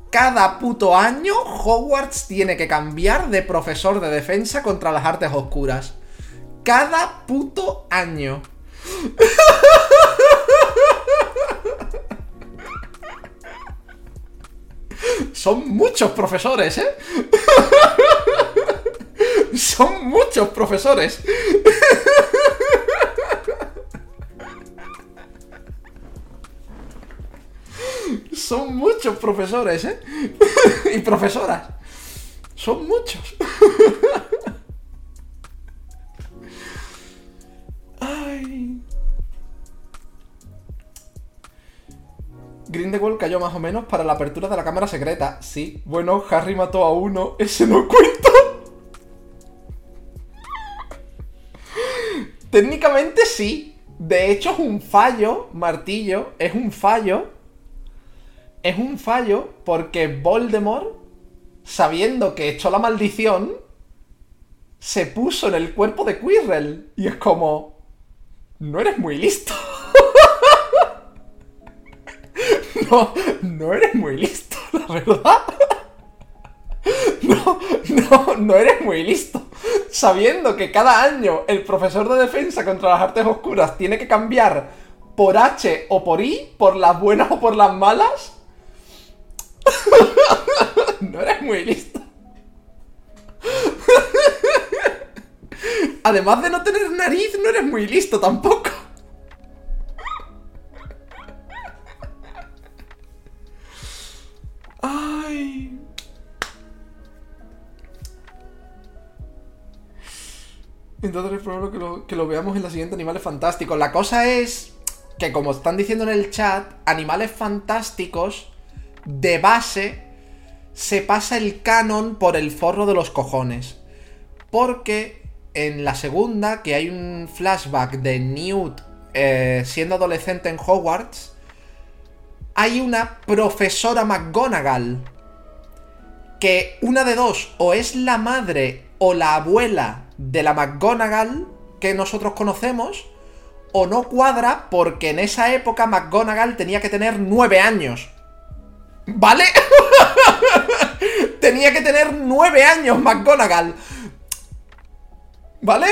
cada puto año Hogwarts tiene que cambiar de profesor de defensa contra las artes oscuras. Cada puto año. Son muchos profesores, ¿eh? Son muchos profesores. Son muchos profesores, ¿eh? y profesoras. Son muchos. Ay. Grindelwald cayó más o menos para la apertura de la cámara secreta. Sí, bueno, Harry mató a uno, ese no cuenta. Técnicamente sí. De hecho es un fallo, martillo, es un fallo. Es un fallo porque Voldemort, sabiendo que echó la maldición, se puso en el cuerpo de Quirrell. Y es como... No eres muy listo. no, no eres muy listo, la verdad. No, no, no eres muy listo. Sabiendo que cada año el profesor de defensa contra las artes oscuras tiene que cambiar por H o por I, por las buenas o por las malas. No eres muy listo. Además de no tener nariz, no eres muy listo tampoco. Ay. Entonces es probable que lo, que lo veamos en la siguiente Animales Fantásticos. La cosa es que, como están diciendo en el chat, Animales Fantásticos, de base, se pasa el canon por el forro de los cojones. Porque en la segunda, que hay un flashback de Newt eh, siendo adolescente en Hogwarts, hay una profesora McGonagall. Que una de dos, o es la madre o la abuela de la McGonagall que nosotros conocemos, o no cuadra porque en esa época McGonagall tenía que tener nueve años. ¿Vale? tenía que tener nueve años McGonagall. ¿Vale?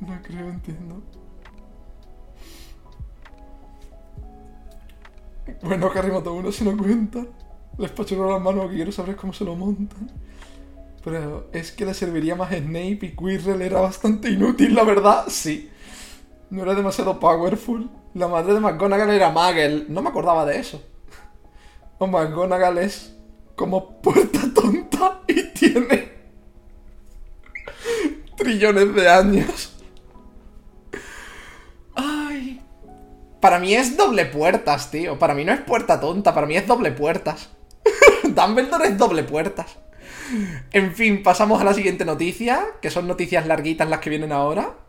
No creo, entiendo. Bueno, Harry mató a uno si no cuenta. Les pachurro las manos que quiero saber cómo se lo montan. Pero es que le serviría más Snape y Quirrell era bastante inútil, la verdad. Sí. No era demasiado powerful. La madre de McGonagall era Magel. No me acordaba de eso. O McGonagall es como puerta tonta y tiene trillones de años. Ay. Para mí es doble puertas, tío. Para mí no es puerta tonta, para mí es doble puertas. Dumbledore es doble puertas. En fin, pasamos a la siguiente noticia, que son noticias larguitas las que vienen ahora.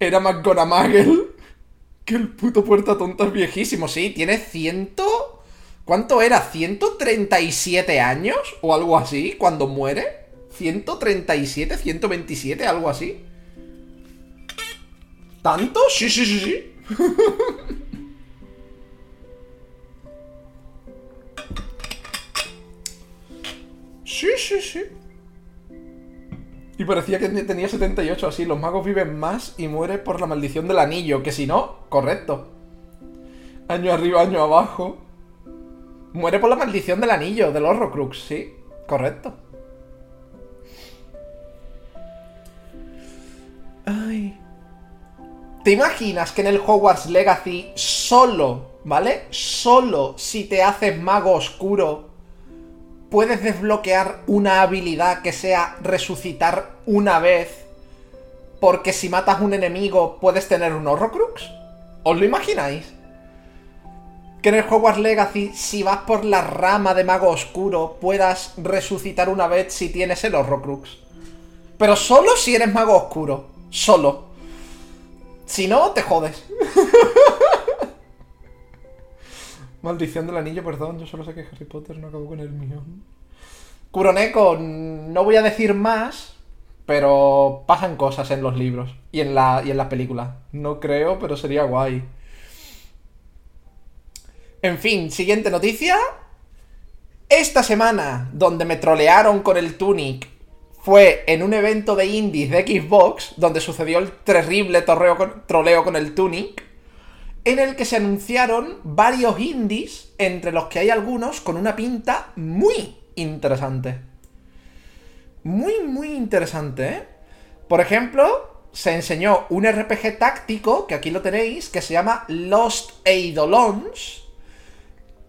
Era McGonagall. Que el puto puerta tonta es viejísimo, sí, tiene ciento... ¿Cuánto era? ¿137 años? ¿O algo así? Cuando muere. ¿137? ¿127? Algo así. ¿Tanto? Sí, sí, sí, sí. sí, sí, sí. Y parecía que tenía 78 así. Los magos viven más y muere por la maldición del anillo. Que si no, correcto. Año arriba, año abajo. Muere por la maldición del anillo, del Horrocrux, sí. Correcto. Ay. ¿Te imaginas que en el Hogwarts Legacy solo, ¿vale? Solo si te haces mago oscuro puedes desbloquear una habilidad que sea resucitar una vez porque si matas un enemigo puedes tener un Horrocrux? ¿Os lo imagináis? Que en el Hogwarts Legacy, si vas por la rama de mago oscuro, puedas resucitar una vez si tienes el Horrocrux. Pero solo si eres mago oscuro. Solo. Si no, te jodes. Maldición del anillo, perdón. Yo solo sé que Harry Potter no acabó con el mío. Kuroneko, no voy a decir más, pero pasan cosas en los libros y en la, y en las películas. No creo, pero sería guay. En fin, siguiente noticia. Esta semana, donde me trolearon con el Tunic, fue en un evento de indies de Xbox, donde sucedió el terrible con, troleo con el Tunic, en el que se anunciaron varios indies, entre los que hay algunos con una pinta muy interesante. Muy, muy interesante, ¿eh? Por ejemplo, se enseñó un RPG táctico, que aquí lo tenéis, que se llama Lost Eidolons,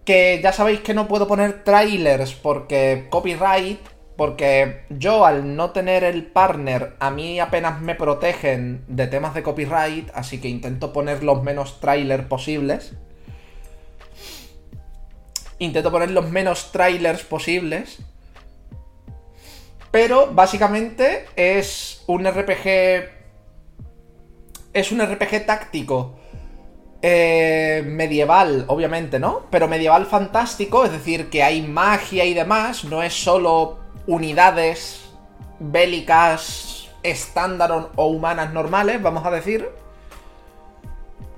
que ya sabéis que no puedo poner trailers porque copyright, Porque yo al no tener el partner, a mí apenas me protegen de temas de copyright, así que intento poner los menos trailers posibles. Intento poner los menos trailers posibles. Pero básicamente es un RPG. Es un RPG táctico. Eh, medieval, obviamente, ¿no? Pero medieval fantástico, es decir, que hay magia y demás, no es solo unidades bélicas estándar o humanas normales, vamos a decir.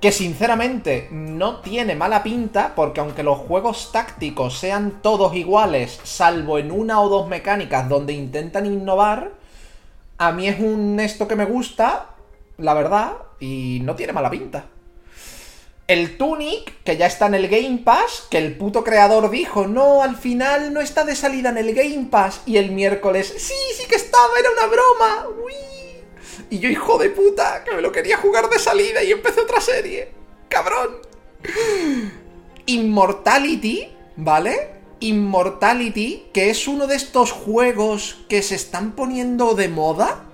Que sinceramente no tiene mala pinta, porque aunque los juegos tácticos sean todos iguales, salvo en una o dos mecánicas donde intentan innovar, a mí es un esto que me gusta, la verdad, y no tiene mala pinta. El Tunic, que ya está en el Game Pass, que el puto creador dijo, no, al final no está de salida en el Game Pass. Y el miércoles, sí, sí que estaba, era una broma. Y yo, hijo de puta, que me lo quería jugar de salida y empecé otra serie. Cabrón. Immortality, ¿vale? Immortality, que es uno de estos juegos que se están poniendo de moda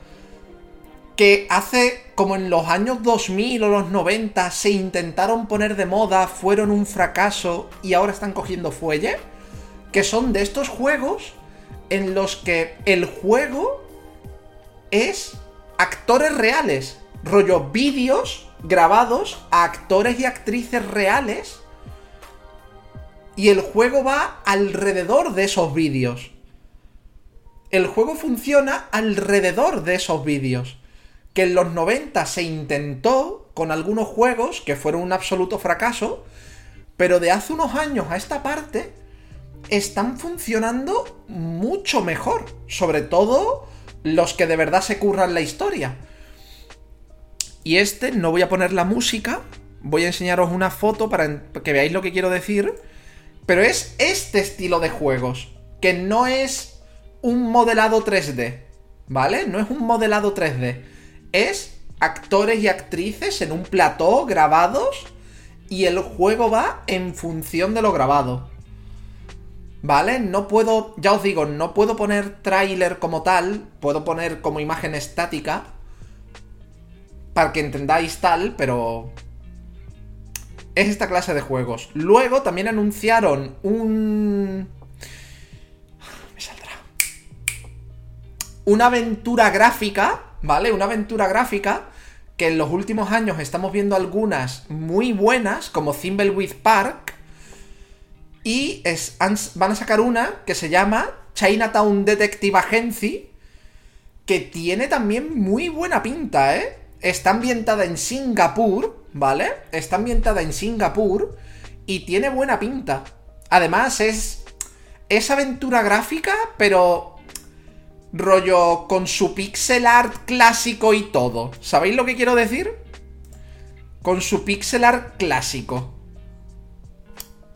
que hace como en los años 2000 o los 90 se intentaron poner de moda, fueron un fracaso y ahora están cogiendo fuelle, que son de estos juegos en los que el juego es actores reales, rollo vídeos grabados a actores y actrices reales y el juego va alrededor de esos vídeos. El juego funciona alrededor de esos vídeos que en los 90 se intentó con algunos juegos que fueron un absoluto fracaso, pero de hace unos años a esta parte están funcionando mucho mejor, sobre todo los que de verdad se curran la historia. Y este, no voy a poner la música, voy a enseñaros una foto para que veáis lo que quiero decir, pero es este estilo de juegos, que no es un modelado 3D, ¿vale? No es un modelado 3D es actores y actrices en un plató grabados y el juego va en función de lo grabado. ¿Vale? No puedo, ya os digo, no puedo poner tráiler como tal, puedo poner como imagen estática para que entendáis tal, pero es esta clase de juegos. Luego también anunciaron un... Me saldrá. Una aventura gráfica ¿vale? Una aventura gráfica que en los últimos años estamos viendo algunas muy buenas, como Thimbleweed Park, y van a sacar una que se llama Chinatown Detective Agency, que tiene también muy buena pinta, ¿eh? Está ambientada en Singapur, ¿vale? Está ambientada en Singapur y tiene buena pinta. Además es... Es aventura gráfica, pero rollo con su pixel art clásico y todo. ¿Sabéis lo que quiero decir? Con su pixel art clásico.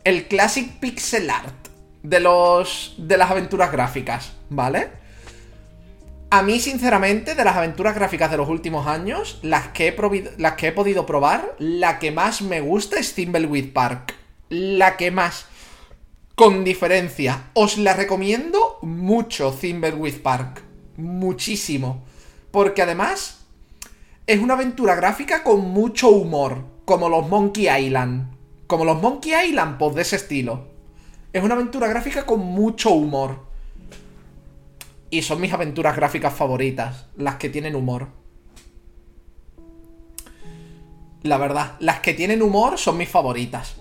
El classic pixel art de los de las aventuras gráficas, ¿vale? A mí, sinceramente, de las aventuras gráficas de los últimos años, las que he, las que he podido probar, la que más me gusta es Thimbleweed Park. La que más con diferencia. Os la recomiendo mucho, Thimbleweed Park. Muchísimo. Porque además es una aventura gráfica con mucho humor, como los Monkey Island. Como los Monkey Island, pues de ese estilo. Es una aventura gráfica con mucho humor. Y son mis aventuras gráficas favoritas, las que tienen humor. La verdad, las que tienen humor son mis favoritas.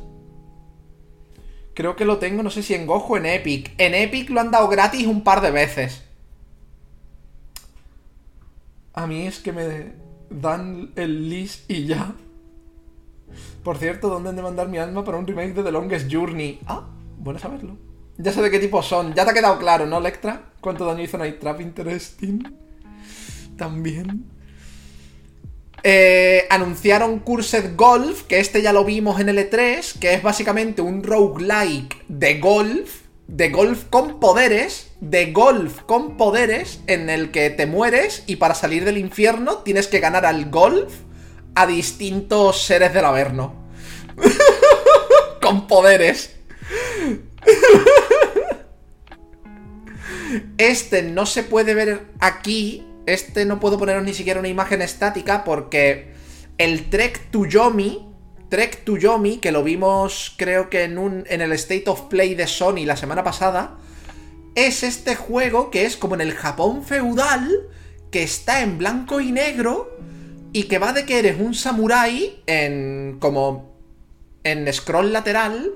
Creo que lo tengo, no sé si en Gojo en Epic. En Epic lo han dado gratis un par de veces. A mí es que me dan el list y ya. Por cierto, ¿dónde han de mandar mi alma para un remake de The Longest Journey? Ah, bueno saberlo. Ya sé de qué tipo son. Ya te ha quedado claro, ¿no, Lectra? ¿Cuánto daño hizo Night Trap Interesting? También. Eh, anunciaron Cursed Golf, que este ya lo vimos en L3, que es básicamente un roguelike de golf, de golf con poderes, de golf con poderes, en el que te mueres y para salir del infierno tienes que ganar al golf a distintos seres del Averno. con poderes. Este no se puede ver aquí. Este no puedo poneros ni siquiera una imagen estática porque el Trek to Yomi, Trek to Yomi, que lo vimos creo que en, en el State of Play de Sony la semana pasada, es este juego que es como en el Japón feudal, que está en blanco y negro y que va de que eres un samurái en como en scroll lateral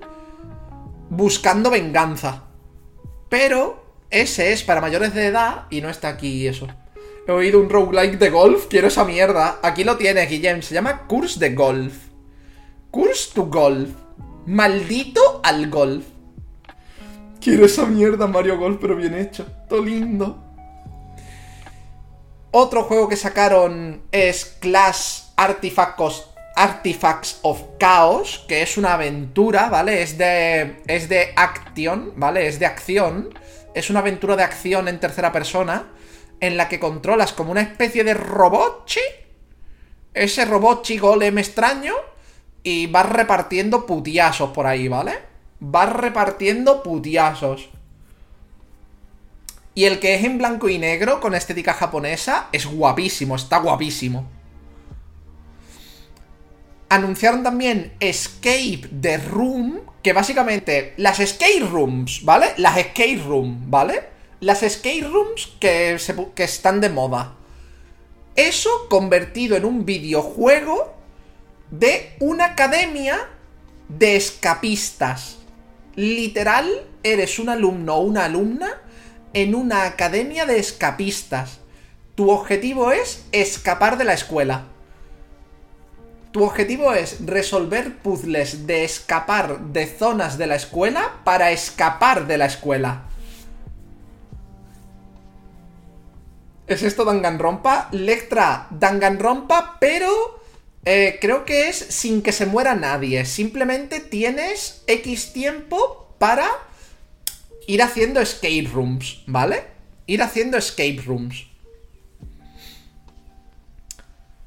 buscando venganza. Pero ese es para mayores de edad y no está aquí eso. He oído un roguelike de golf, quiero esa mierda. Aquí lo tienes, Guillem, se llama Curse de Golf. Curse to Golf. Maldito al golf. Quiero esa mierda Mario Golf, pero bien hecho. Todo lindo. Otro juego que sacaron es Clash Artifacts, Artifacts of Chaos, que es una aventura, ¿vale? Es de, es de acción, ¿vale? Es de acción. Es una aventura de acción en tercera persona en la que controlas como una especie de robotchi. Ese robotchi golem extraño y vas repartiendo putiasos por ahí, ¿vale? Vas repartiendo putiasos. Y el que es en blanco y negro con estética japonesa es guapísimo, está guapísimo. Anunciaron también Escape the Room, que básicamente las escape rooms, ¿vale? Las escape room, ¿vale? Las escape rooms que, que están de moda. Eso convertido en un videojuego de una academia de escapistas. Literal, eres un alumno o una alumna en una academia de escapistas. Tu objetivo es escapar de la escuela. Tu objetivo es resolver puzzles de escapar de zonas de la escuela para escapar de la escuela. ¿Es esto Danganronpa? Lectra Danganronpa, pero eh, creo que es sin que se muera nadie. Simplemente tienes X tiempo para ir haciendo escape rooms, ¿vale? Ir haciendo escape rooms.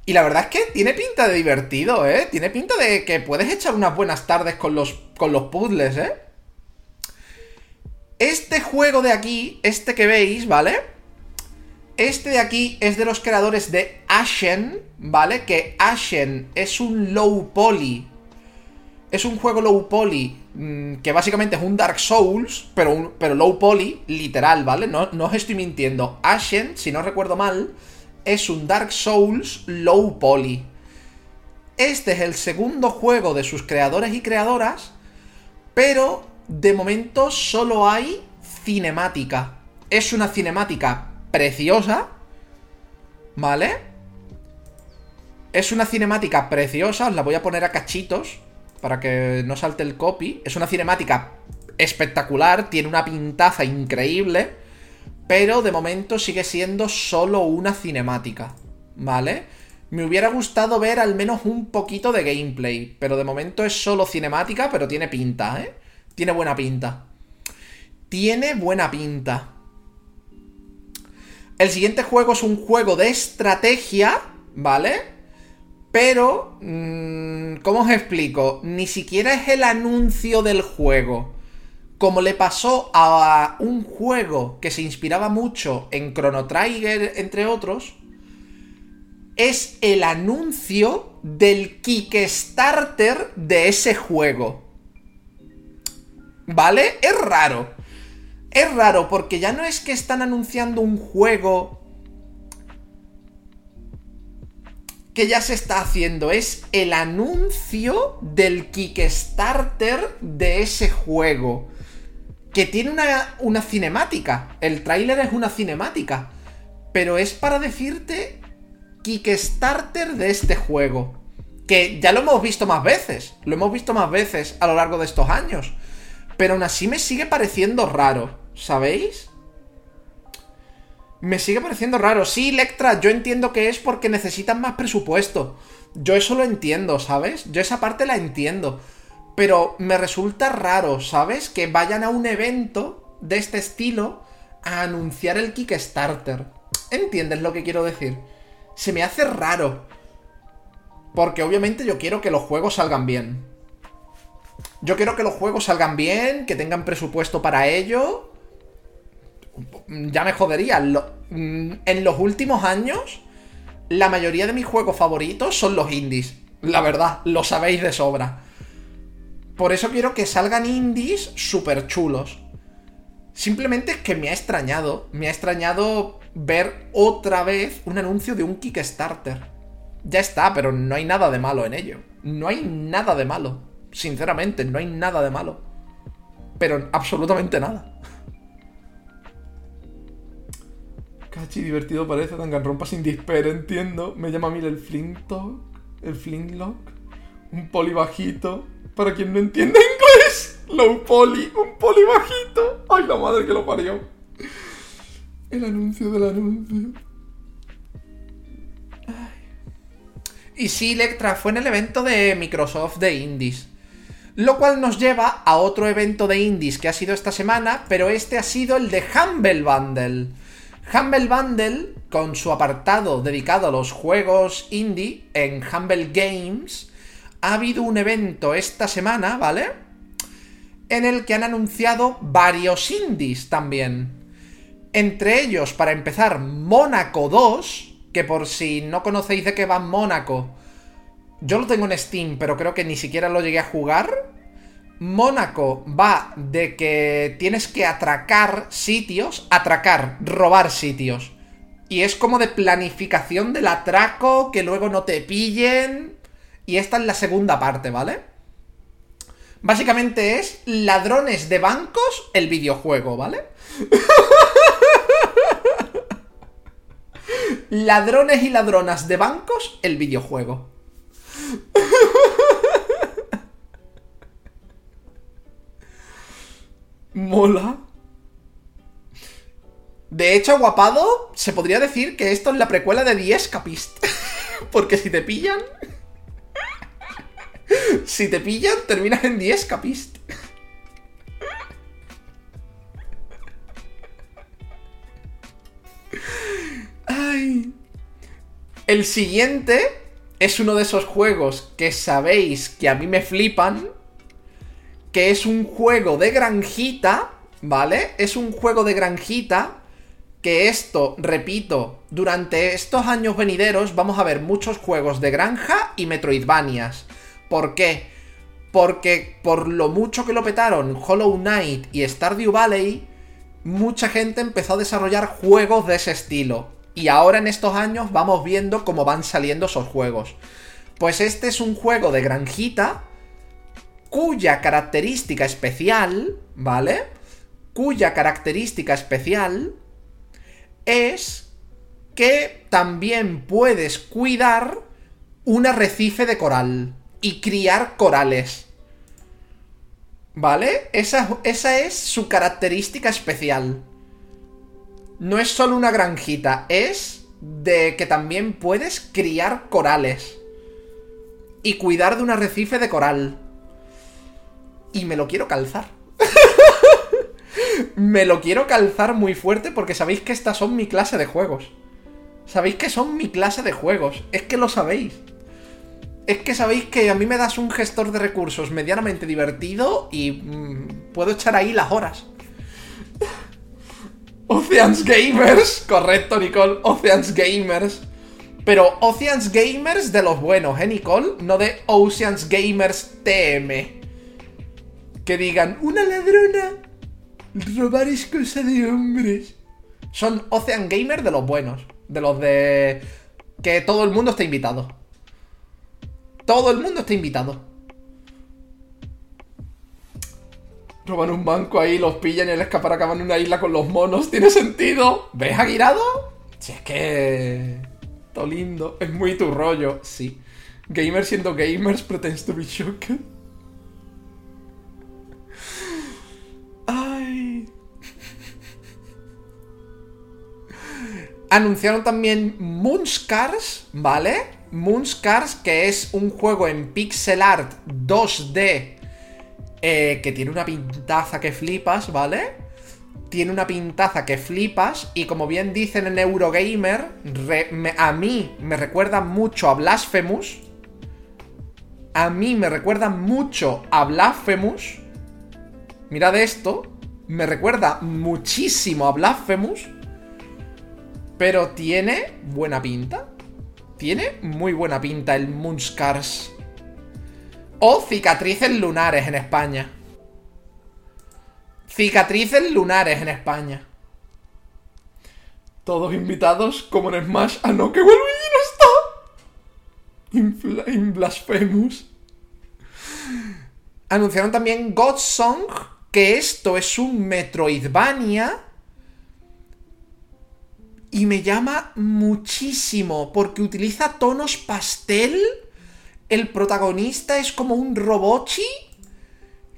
Y la verdad es que tiene pinta de divertido, ¿eh? Tiene pinta de que puedes echar unas buenas tardes con los, con los puzzles, ¿eh? Este juego de aquí, este que veis, ¿vale? Este de aquí es de los creadores de Ashen, ¿vale? Que Ashen es un low poly. Es un juego low poly mm, que básicamente es un Dark Souls, pero, pero low poly, literal, ¿vale? No, no os estoy mintiendo. Ashen, si no recuerdo mal, es un Dark Souls low poly. Este es el segundo juego de sus creadores y creadoras, pero de momento solo hay cinemática. Es una cinemática preciosa, ¿vale? Es una cinemática preciosa, os la voy a poner a cachitos para que no salte el copy. Es una cinemática espectacular, tiene una pintaza increíble, pero de momento sigue siendo solo una cinemática, ¿vale? Me hubiera gustado ver al menos un poquito de gameplay, pero de momento es solo cinemática, pero tiene pinta, ¿eh? Tiene buena pinta. Tiene buena pinta. El siguiente juego es un juego de estrategia, ¿vale? Pero, mmm, ¿cómo os explico? Ni siquiera es el anuncio del juego. Como le pasó a un juego que se inspiraba mucho en Chrono Trigger, entre otros, es el anuncio del Kickstarter de ese juego. ¿Vale? Es raro. Es raro porque ya no es que están anunciando un juego que ya se está haciendo, es el anuncio del Kickstarter de ese juego. Que tiene una, una cinemática. El tráiler es una cinemática. Pero es para decirte Kickstarter de este juego. Que ya lo hemos visto más veces. Lo hemos visto más veces a lo largo de estos años. Pero aún así me sigue pareciendo raro. ¿Sabéis? Me sigue pareciendo raro. Sí, Lectra, yo entiendo que es porque necesitan más presupuesto. Yo eso lo entiendo, ¿sabes? Yo esa parte la entiendo. Pero me resulta raro, ¿sabes? Que vayan a un evento de este estilo a anunciar el Kickstarter. ¿Entiendes lo que quiero decir? Se me hace raro. Porque obviamente yo quiero que los juegos salgan bien. Yo quiero que los juegos salgan bien, que tengan presupuesto para ello ya me jodería. Mm, en los últimos años, la mayoría de mis juegos favoritos son los indies. La verdad, lo sabéis de sobra. Por eso quiero que salgan indies súper chulos. Simplemente es que me ha extrañado. Me ha extrañado ver otra vez un anuncio de un Kickstarter. Ya está, pero no hay nada de malo en ello. No hay nada de malo. Sinceramente, no hay nada de malo. Pero absolutamente nada. Cachi, divertido parece, rompa sin disper, entiendo. Me llama a mí el Flintock, el Flintlock, un poli bajito. Para quien no entiende inglés, low poly, un poli bajito. Ay, la madre que lo parió. El anuncio del anuncio. Y sí, Electra fue en el evento de Microsoft de Indies. Lo cual nos lleva a otro evento de Indies que ha sido esta semana, pero este ha sido el de Humble Bundle. Humble Bundle, con su apartado dedicado a los juegos indie en Humble Games, ha habido un evento esta semana, ¿vale? En el que han anunciado varios indies también. Entre ellos, para empezar, Mónaco 2, que por si no conocéis de qué va Mónaco, yo lo tengo en Steam, pero creo que ni siquiera lo llegué a jugar. Mónaco va de que tienes que atracar sitios, atracar, robar sitios. Y es como de planificación del atraco, que luego no te pillen. Y esta es la segunda parte, ¿vale? Básicamente es ladrones de bancos el videojuego, ¿vale? Ladrones y ladronas de bancos, el videojuego. Mola. De hecho, guapado, se podría decir que esto es la precuela de The Escapist. Porque si te pillan... si te pillan, terminas en The Escapist. El siguiente es uno de esos juegos que sabéis que a mí me flipan. Que es un juego de granjita, ¿vale? Es un juego de granjita. Que esto, repito, durante estos años venideros vamos a ver muchos juegos de granja y Metroidvanias. ¿Por qué? Porque por lo mucho que lo petaron Hollow Knight y Stardew Valley, mucha gente empezó a desarrollar juegos de ese estilo. Y ahora en estos años vamos viendo cómo van saliendo esos juegos. Pues este es un juego de granjita cuya característica especial, ¿vale? Cuya característica especial es que también puedes cuidar un arrecife de coral y criar corales. ¿Vale? Esa, esa es su característica especial no es solo una granjita, es de que también puedes criar corales. Y cuidar de un arrecife de coral. Y me lo quiero calzar. me lo quiero calzar muy fuerte porque sabéis que estas son mi clase de juegos. Sabéis que son mi clase de juegos. Es que lo sabéis. Es que sabéis que a mí me das un gestor de recursos medianamente divertido y mm, puedo echar ahí las horas. Oceans Gamers, correcto Nicole, Oceans Gamers. Pero Oceans Gamers de los buenos, ¿eh Nicole? No de Oceans Gamers TM. Que digan, una ladrona, robar es cosa de hombres. Son Ocean Gamers de los buenos, de los de... Que todo el mundo está invitado. Todo el mundo está invitado. roban un banco ahí, los pillan y el escapar acaban en una isla con los monos. ¿Tiene sentido? ¿Ves Aguirado? Si es que... Todo lindo. Es muy tu rollo. Sí. Gamers siendo gamers pretends to be shocked. Anunciaron también Moonscars, ¿vale? Moonscars, que es un juego en pixel art 2D eh, que tiene una pintaza que flipas, ¿vale? Tiene una pintaza que flipas y como bien dicen en Eurogamer, a mí me recuerda mucho a Blasphemous. A mí me recuerda mucho a Blasphemous. Mirad esto. Me recuerda muchísimo a Blasphemous. Pero tiene buena pinta. Tiene muy buena pinta el Moonscars. O cicatrices lunares en España. Cicatrices lunares en España. Todos invitados como en Smash. Ah, no, que vuelve y no está. In Blasphemous. Anunciaron también God Song, que esto es un Metroidvania. Y me llama muchísimo, porque utiliza tonos pastel. El protagonista es como un robochi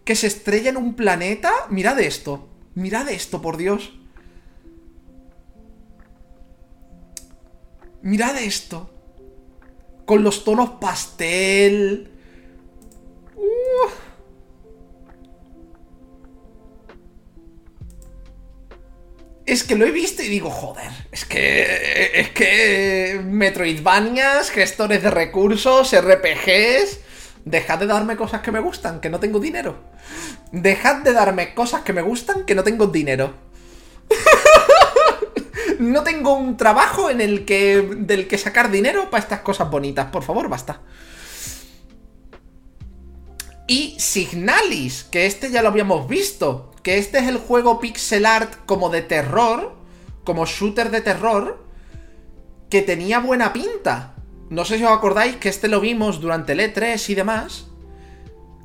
que se estrella en un planeta. Mirad esto, mirad esto, por Dios. Mirad esto. Con los tonos pastel. Uh. Es que lo he visto y digo, joder, es que. Es que. Metroidvanias, gestores de recursos, RPGs. Dejad de darme cosas que me gustan, que no tengo dinero. Dejad de darme cosas que me gustan, que no tengo dinero. no tengo un trabajo en el que del que sacar dinero para estas cosas bonitas. Por favor, basta. Y Signalis, que este ya lo habíamos visto. Que este es el juego pixel art como de terror, como shooter de terror, que tenía buena pinta. No sé si os acordáis que este lo vimos durante el E3 y demás.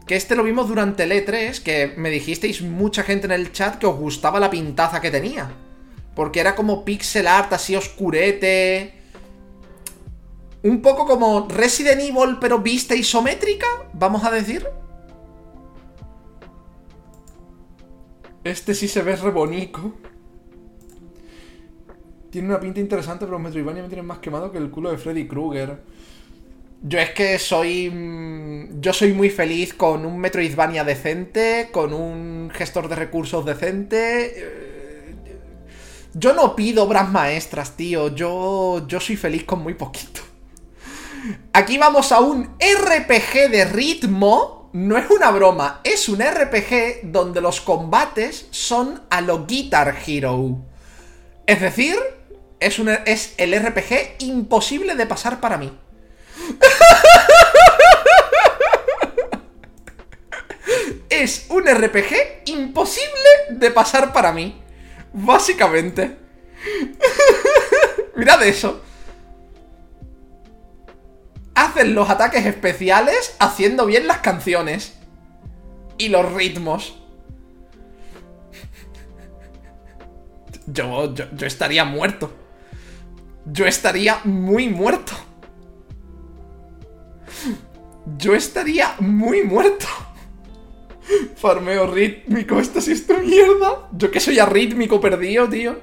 Que este lo vimos durante el E3, que me dijisteis mucha gente en el chat que os gustaba la pintaza que tenía. Porque era como pixel art así oscurete. Un poco como Resident Evil, pero vista isométrica, vamos a decir. Este sí se ve re bonito. Tiene una pinta interesante, pero Metroidvania me tiene más quemado que el culo de Freddy Krueger. Yo es que soy. Mm, yo soy muy feliz con un Metroidvania decente, con un gestor de recursos decente. Eh, yo no pido obras maestras, tío. Yo, yo soy feliz con muy poquito. Aquí vamos a un RPG de ritmo. No es una broma, es un RPG donde los combates son a lo Guitar Hero. Es decir, es, un, es el RPG imposible de pasar para mí. es un RPG imposible de pasar para mí. Básicamente. Mirad eso. Hacen los ataques especiales haciendo bien las canciones. Y los ritmos. Yo, yo, yo estaría muerto. Yo estaría muy muerto. Yo estaría muy muerto. Farmeo rítmico, esto sí es tu mierda. Yo que soy arrítmico perdido, tío.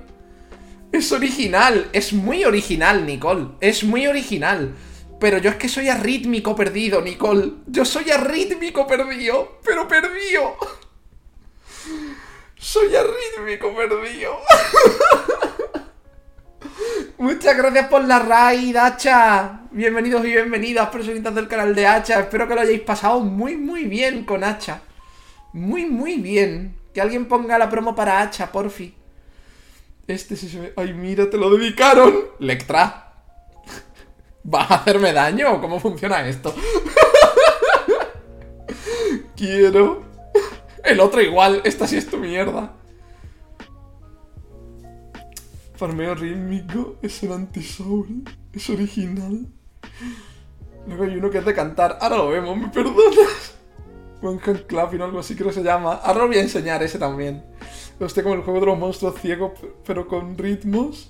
Es original, es muy original, Nicole. Es muy original. Pero yo es que soy arrítmico perdido, Nicole. Yo soy arrítmico perdido, pero perdido. Soy arrítmico perdido. Muchas gracias por la raid, Hacha. Bienvenidos y bienvenidas, personitas del canal de Hacha. Espero que lo hayáis pasado muy, muy bien con Hacha. Muy, muy bien. Que alguien ponga la promo para Hacha, porfi. Este se ve... Ay, mira, te lo dedicaron. Lectra. ¿Vas a hacerme daño? ¿Cómo funciona esto? Quiero. El otro igual. Esta sí es tu mierda. Farmeo rítmico es el anti-soul. Es original. Luego hay uno que es de cantar. Ahora lo vemos, ¿me perdonas? One Hand Clapping o algo así creo que se llama. Ahora lo voy a enseñar ese también. Usted como el juego de los monstruos ciegos, pero con ritmos.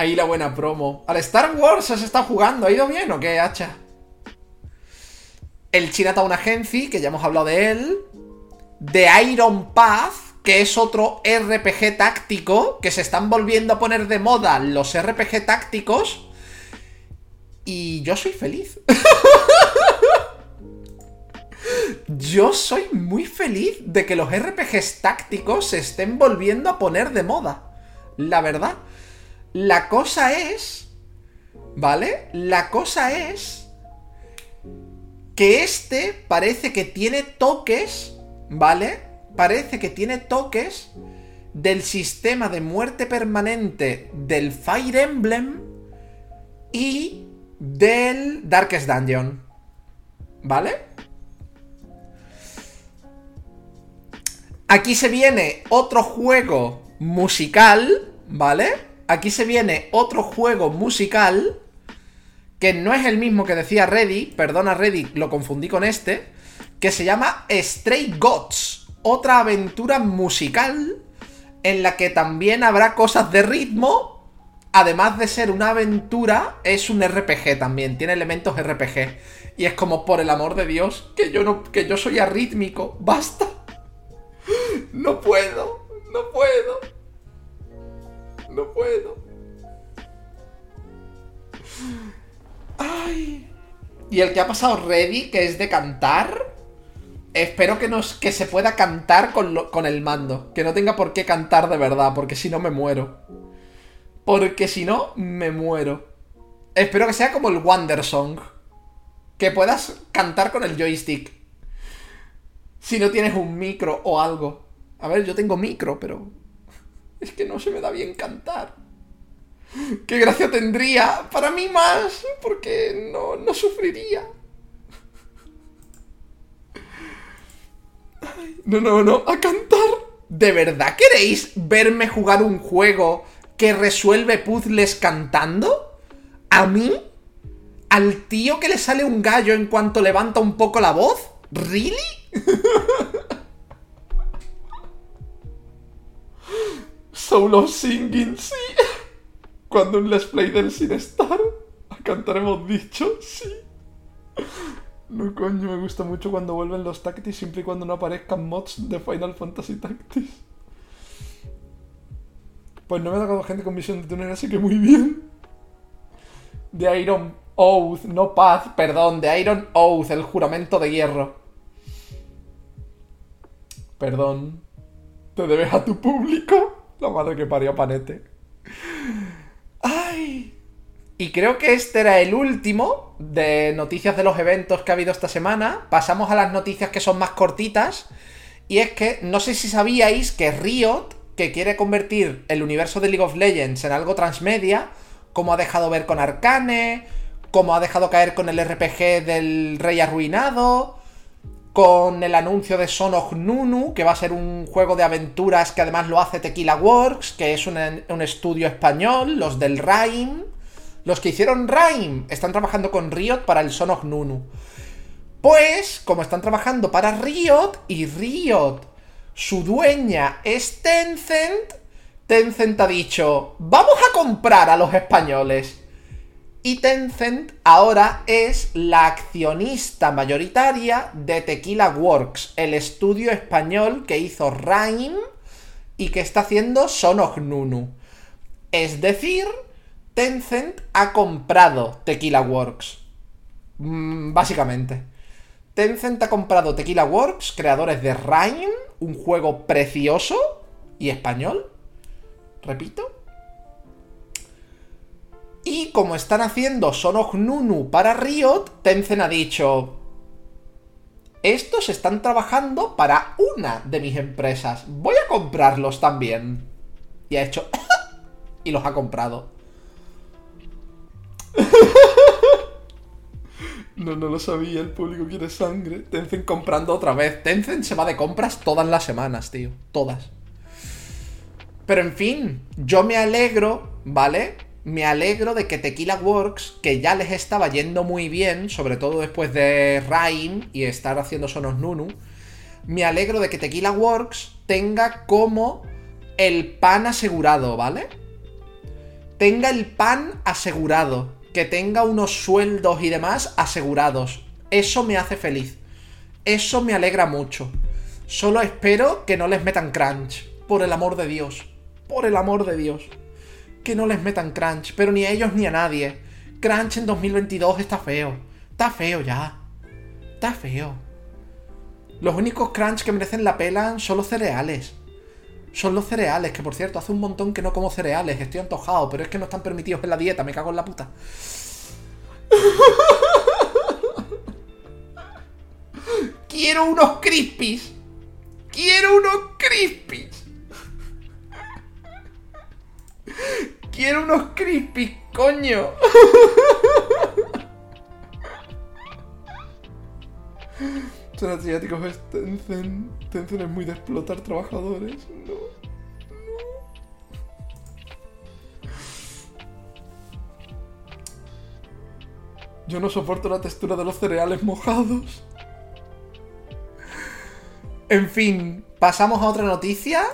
Ahí la buena promo. Al Star Wars se está jugando. ¿Ha ido bien o qué, hacha? El Chinatown Agency, que ya hemos hablado de él. The Iron Path que es otro RPG táctico, que se están volviendo a poner de moda los RPG tácticos. Y yo soy feliz. yo soy muy feliz de que los RPGs tácticos se estén volviendo a poner de moda. La verdad. La cosa es... ¿Vale? La cosa es... Que este parece que tiene toques, ¿vale? parece que tiene toques del sistema de muerte permanente del Fire Emblem y del Darkest Dungeon. ¿Vale? Aquí se viene otro juego musical, ¿vale? Aquí se viene otro juego musical que no es el mismo que decía Reddy, perdona Reddy, lo confundí con este, que se llama Stray Gods, otra aventura musical en la que también habrá cosas de ritmo. Además de ser una aventura, es un RPG también, tiene elementos RPG. Y es como, por el amor de Dios, que yo no, que yo soy arrítmico, basta. No puedo, no puedo. No puedo. Ay. Y el que ha pasado ready, que es de cantar, Espero que, nos, que se pueda cantar con, con el mando. Que no tenga por qué cantar de verdad, porque si no me muero. Porque si no, me muero. Espero que sea como el Wonder Song. Que puedas cantar con el joystick. Si no tienes un micro o algo. A ver, yo tengo micro, pero... Es que no se me da bien cantar. ¿Qué gracia tendría? Para mí más, porque no, no sufriría. No, no, no, a cantar. ¿De verdad queréis verme jugar un juego que resuelve puzzles cantando? ¿A mí? ¿Al tío que le sale un gallo en cuanto levanta un poco la voz? ¿Really? Solo singing, sí. Cuando un Let's Play del Sin Star, a cantar hemos dicho, sí. No, coño, me gusta mucho cuando vuelven los Tactics siempre y cuando no aparezcan mods de Final Fantasy Tactics. Pues no me ha tocado gente con visión de túnel, así que muy bien. De Iron Oath, no Paz, perdón, de Iron Oath, el juramento de hierro. Perdón. Te debes a tu público. La madre que parió Panete. ¡Ay! Y creo que este era el último de noticias de los eventos que ha habido esta semana. Pasamos a las noticias que son más cortitas. Y es que no sé si sabíais que Riot, que quiere convertir el universo de League of Legends en algo transmedia, como ha dejado ver con Arcane, como ha dejado caer con el RPG del Rey Arruinado, con el anuncio de Son Nunu, que va a ser un juego de aventuras que además lo hace Tequila Works, que es un, estudio español, los del Rhyme los que hicieron Rhyme están trabajando con Riot para el Son Nunu. Pues, como están trabajando para Riot y Riot, su dueña es Tencent, Tencent ha dicho, vamos a comprar a los españoles. Y Tencent ahora es la accionista mayoritaria de Tequila Works, el estudio español que hizo Rhyme y que está haciendo Son of Nunu. Es decir, Tencent ha comprado Tequila Works. Mm, básicamente. Tencent ha comprado Tequila Works, creadores de Rhyme, un juego precioso y español. Repito. Y como están haciendo Sonok Nunu para Riot, Tencent ha dicho... Estos están trabajando para una de mis empresas. Voy a comprarlos también. Y ha hecho... y los ha comprado. No, no lo sabía, el público quiere sangre. Tencent comprando otra vez. Tencent se va de compras todas las semanas, tío. Todas. Pero en fin, yo me alegro, ¿vale? Me alegro de que Tequila Works, que ya les estaba yendo muy bien, sobre todo después de Rhyme y estar haciendo Sonos Nunu, me alegro de que Tequila Works tenga como el pan asegurado, ¿vale? Tenga el pan asegurado que tenga unos sueldos y demás asegurados. Eso me hace feliz. Eso me alegra mucho. Solo espero que no les metan crunch. Por el amor de Dios. Por el amor de Dios. Que no les metan crunch. Pero ni a ellos ni a nadie. Crunch en 2022 está feo. Está feo ya. Está feo. Los únicos crunch que merecen la pela son los cereales son los cereales, que por cierto, hace un montón que no como cereales, estoy antojado, pero es que no están permitidos en la dieta, me cago en la puta. Quiero unos crispies. ¡Quiero unos crispies! ¡Quiero unos crispies, coño! Son asiáticos, es Tencent. Es muy de explotar trabajadores. No. Yo no soporto la textura de los cereales mojados. En fin, pasamos a otra noticia.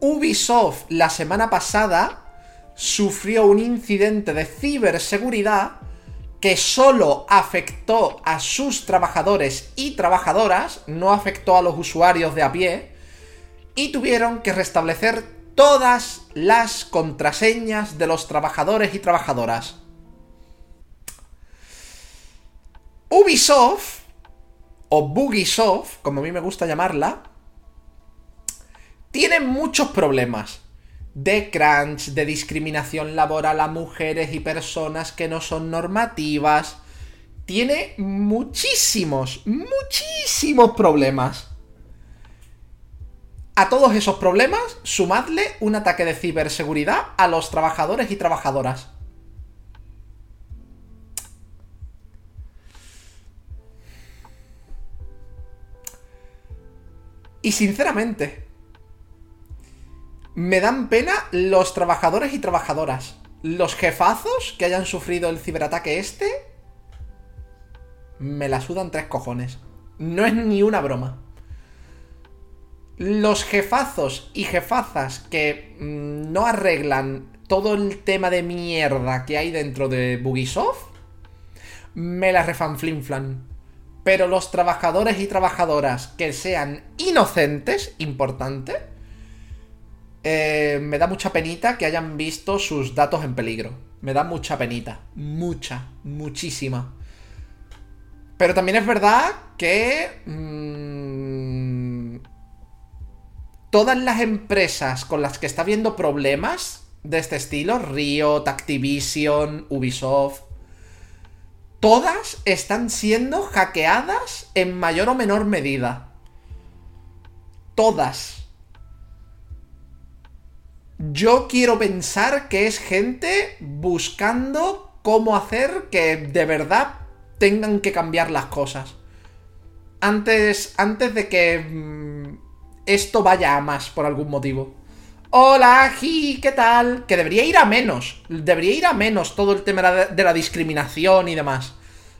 Ubisoft la semana pasada sufrió un incidente de ciberseguridad que solo afectó a sus trabajadores y trabajadoras, no afectó a los usuarios de a pie, y tuvieron que restablecer todas las contraseñas de los trabajadores y trabajadoras. Ubisoft, o Bugisoft, como a mí me gusta llamarla, tiene muchos problemas de crunch, de discriminación laboral a mujeres y personas que no son normativas. Tiene muchísimos, muchísimos problemas. A todos esos problemas, sumadle un ataque de ciberseguridad a los trabajadores y trabajadoras. Y sinceramente, me dan pena los trabajadores y trabajadoras. Los jefazos que hayan sufrido el ciberataque este, me la sudan tres cojones. No es ni una broma. Los jefazos y jefazas que mm, no arreglan todo el tema de mierda que hay dentro de Bugisoft, me la refanflinflan. Pero los trabajadores y trabajadoras que sean inocentes, importante, eh, me da mucha penita que hayan visto sus datos en peligro. Me da mucha penita. Mucha, muchísima. Pero también es verdad que... Mmm, todas las empresas con las que está habiendo problemas de este estilo, Riot, Activision, Ubisoft, todas están siendo hackeadas en mayor o menor medida. Todas. Yo quiero pensar que es gente buscando cómo hacer que de verdad tengan que cambiar las cosas. Antes, antes de que mm, esto vaya a más por algún motivo. Hola, ¿qué tal? Que debería ir a menos. Debería ir a menos todo el tema de la discriminación y demás.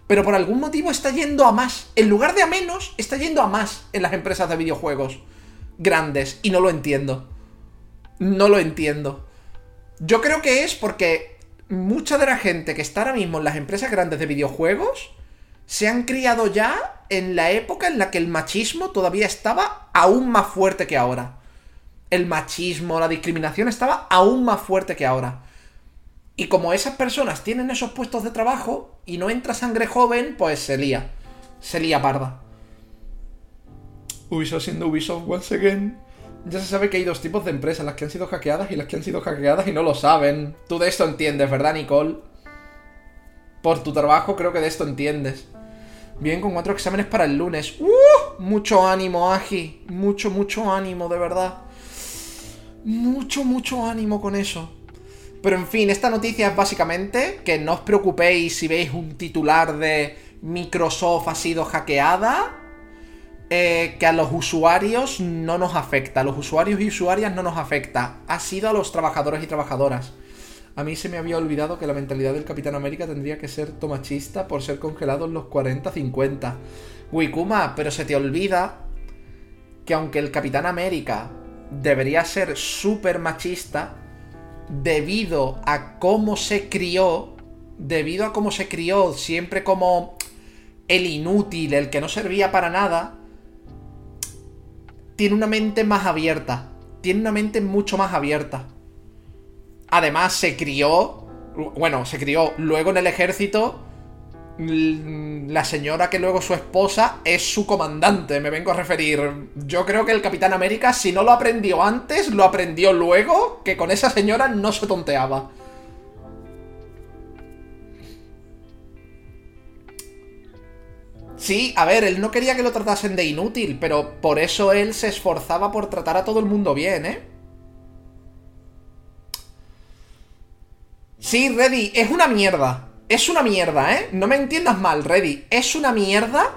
Pero por algún motivo está yendo a más. En lugar de a menos, está yendo a más en las empresas de videojuegos grandes. Y no lo entiendo. No lo entiendo. Yo creo que es porque mucha de la gente que está ahora mismo en las empresas grandes de videojuegos se han criado ya en la época en la que el machismo todavía estaba aún más fuerte que ahora el machismo, la discriminación estaba aún más fuerte que ahora. Y como esas personas tienen esos puestos de trabajo y no entra sangre joven, pues se lía. Se lía parda. Ubisoft siendo Ubisoft once again. Ya se sabe que hay dos tipos de empresas, las que han sido hackeadas y las que han sido hackeadas y no lo saben. Tú de esto entiendes, ¿verdad, Nicole? Por tu trabajo creo que de esto entiendes. Bien, con cuatro exámenes para el lunes. ¡Uh! Mucho ánimo, Agi. Mucho, mucho ánimo, de verdad mucho, mucho ánimo con eso. Pero en fin, esta noticia es básicamente que no os preocupéis si veis un titular de Microsoft ha sido hackeada. Eh, que a los usuarios no nos afecta. A los usuarios y usuarias no nos afecta. Ha sido a los trabajadores y trabajadoras. A mí se me había olvidado que la mentalidad del Capitán América tendría que ser tomachista por ser congelado en los 40-50. Wikuma, pero se te olvida que aunque el Capitán América debería ser súper machista debido a cómo se crió, debido a cómo se crió siempre como el inútil, el que no servía para nada, tiene una mente más abierta, tiene una mente mucho más abierta. Además se crió, bueno, se crió luego en el ejército la señora que luego su esposa es su comandante, me vengo a referir. Yo creo que el Capitán América, si no lo aprendió antes, lo aprendió luego, que con esa señora no se tonteaba. Sí, a ver, él no quería que lo tratasen de inútil, pero por eso él se esforzaba por tratar a todo el mundo bien, ¿eh? Sí, Reddy, es una mierda. Es una mierda, ¿eh? No me entiendas mal, Reddy. Es una mierda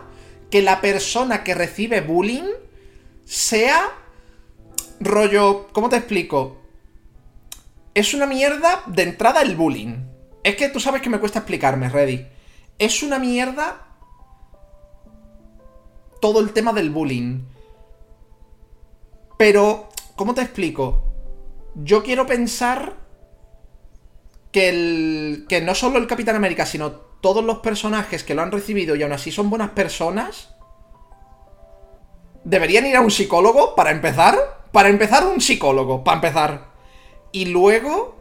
que la persona que recibe bullying sea rollo... ¿Cómo te explico? Es una mierda de entrada el bullying. Es que tú sabes que me cuesta explicarme, Reddy. Es una mierda todo el tema del bullying. Pero, ¿cómo te explico? Yo quiero pensar que el que no solo el Capitán América, sino todos los personajes que lo han recibido y aún así son buenas personas, deberían ir a un psicólogo para empezar. Para empezar, un psicólogo, para empezar. Y luego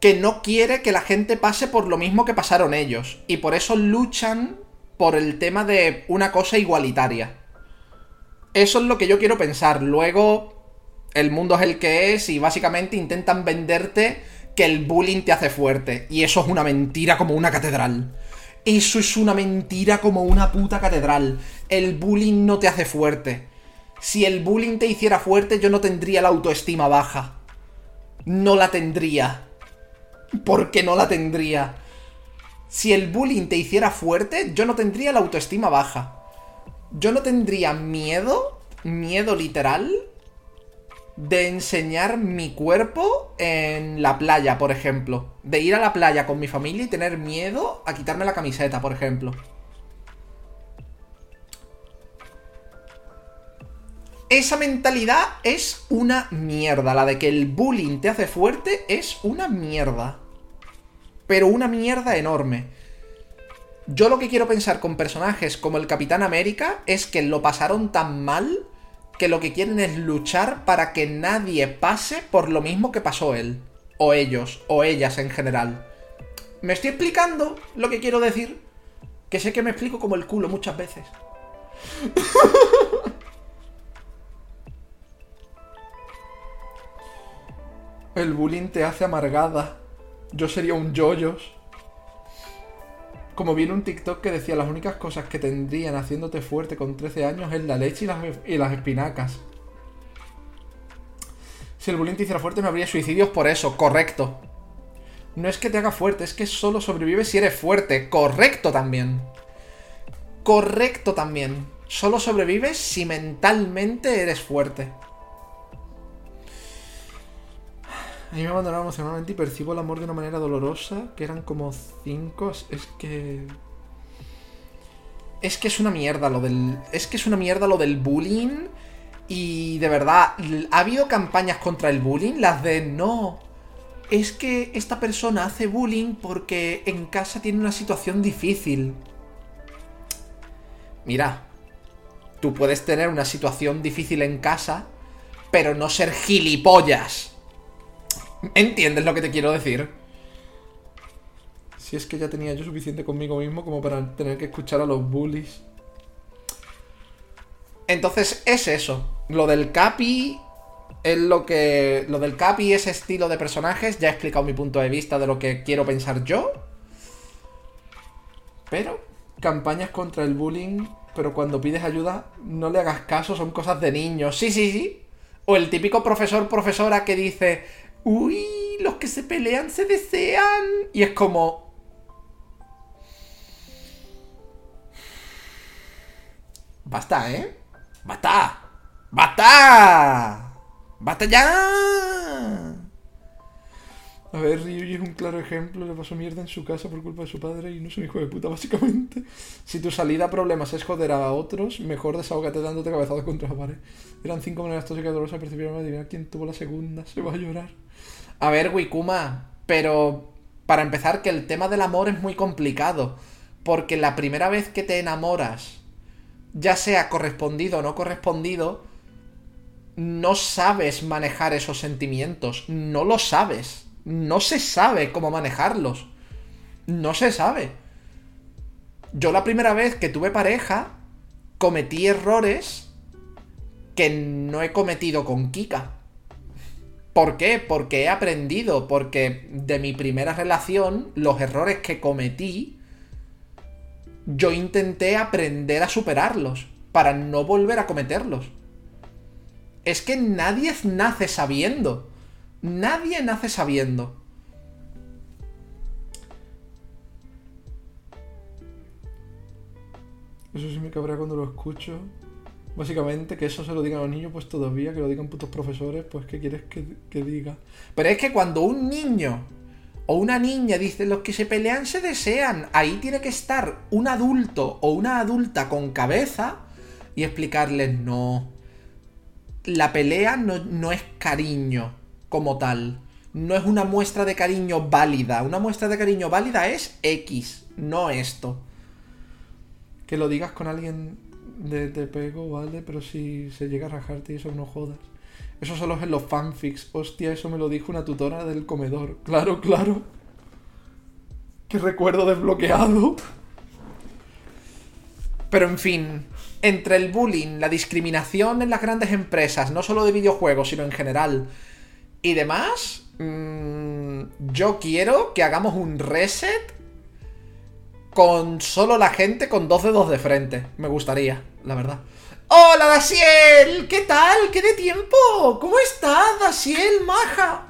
que no quiere que la gente pase por lo mismo que pasaron ellos. Y por eso luchan por el tema de una cosa igualitaria. Eso es lo que yo quiero pensar. Luego, el mundo es el que es y básicamente intentan venderte que el bullying te hace fuerte. Y eso es una mentira como una catedral. Eso es una mentira como una puta catedral. El bullying no te hace fuerte. Si el bullying te hiciera fuerte, yo no tendría la autoestima baja. No la tendría. Porque no la tendría. Si el bullying te hiciera fuerte, yo no tendría la autoestima baja. Yo no tendría miedo, miedo literal, de enseñar mi cuerpo en la playa, por ejemplo. De ir a la playa con mi familia y tener miedo a quitarme la camiseta, por ejemplo. Esa mentalidad es una mierda. La de que el bullying te hace fuerte es una mierda pero una mierda enorme. Yo lo que quiero pensar con personajes como el Capitán América es que lo pasaron tan mal que lo que quieren es luchar para que nadie pase por lo mismo que pasó él, o ellos, o ellas en general. ¿Me estoy explicando lo que quiero decir? Que sé que me explico como el culo muchas veces. el bullying te hace amargada yo sería un yoyos. Como viene un TikTok que decía las únicas cosas que tendrían haciéndote fuerte con 13 años es la leche y las, y las espinacas. Si el bullying te hiciera fuerte no habría suicidios por eso, correcto. No es que te haga fuerte, es que solo sobrevives si eres fuerte, correcto también. Correcto también. Solo sobrevives si mentalmente eres fuerte. A mí me abandonaron emocionalmente y percibo el amor de una manera dolorosa, que eran como cinco. Es que. Es que es una mierda lo del. Es que es una mierda lo del bullying. Y de verdad, ha habido campañas contra el bullying, las de no. Es que esta persona hace bullying porque en casa tiene una situación difícil. Mira, tú puedes tener una situación difícil en casa, pero no ser gilipollas. ¿Entiendes lo que te quiero decir? Si es que ya tenía yo suficiente conmigo mismo como para tener que escuchar a los bullies. Entonces es eso. Lo del Capi es lo que. Lo del Capi, ese estilo de personajes, ya he explicado mi punto de vista de lo que quiero pensar yo. Pero, campañas contra el bullying, pero cuando pides ayuda, no le hagas caso, son cosas de niños. Sí, sí, sí. O el típico profesor, profesora que dice, uy, los que se pelean se desean. Y es como... Basta, ¿eh? Basta. Basta. Basta ya. A ver, Ryuji es un claro ejemplo, le pasó mierda en su casa por culpa de su padre y no es un hijo de puta, básicamente. Si tu salida a problemas es joder a otros, mejor desahógate dándote cabezadas contra la pared. Eran cinco maneras tóxicas dolorosas, percibieron adivinar quién tuvo la segunda, se va a llorar. A ver, Wikuma, pero para empezar que el tema del amor es muy complicado, porque la primera vez que te enamoras, ya sea correspondido o no correspondido, no sabes manejar esos sentimientos, no lo sabes, no se sabe cómo manejarlos, no se sabe. Yo la primera vez que tuve pareja, cometí errores que no he cometido con Kika. ¿Por qué? Porque he aprendido, porque de mi primera relación, los errores que cometí, yo intenté aprender a superarlos para no volver a cometerlos. Es que nadie nace sabiendo. Nadie nace sabiendo. Eso sí me cabrea cuando lo escucho. Básicamente, que eso se lo digan a los niños, pues todavía, que lo digan putos profesores, pues ¿qué quieres que, que diga? Pero es que cuando un niño o una niña dice los que se pelean se desean, ahí tiene que estar un adulto o una adulta con cabeza y explicarles no. La pelea no, no es cariño como tal. No es una muestra de cariño válida. Una muestra de cariño válida es X, no esto. Que lo digas con alguien de, de pego, ¿vale? Pero si se llega a rajarte y eso no jodas. Eso solo es en los fanfics. Hostia, eso me lo dijo una tutora del comedor. Claro, claro. Qué recuerdo desbloqueado. Pero en fin, entre el bullying, la discriminación en las grandes empresas, no solo de videojuegos, sino en general, y demás, mmm, yo quiero que hagamos un reset con solo la gente con dos dedos de frente. Me gustaría, la verdad. ¡Hola, Dasiel! ¿Qué tal? ¿Qué de tiempo? ¿Cómo estás, Dasiel, maja?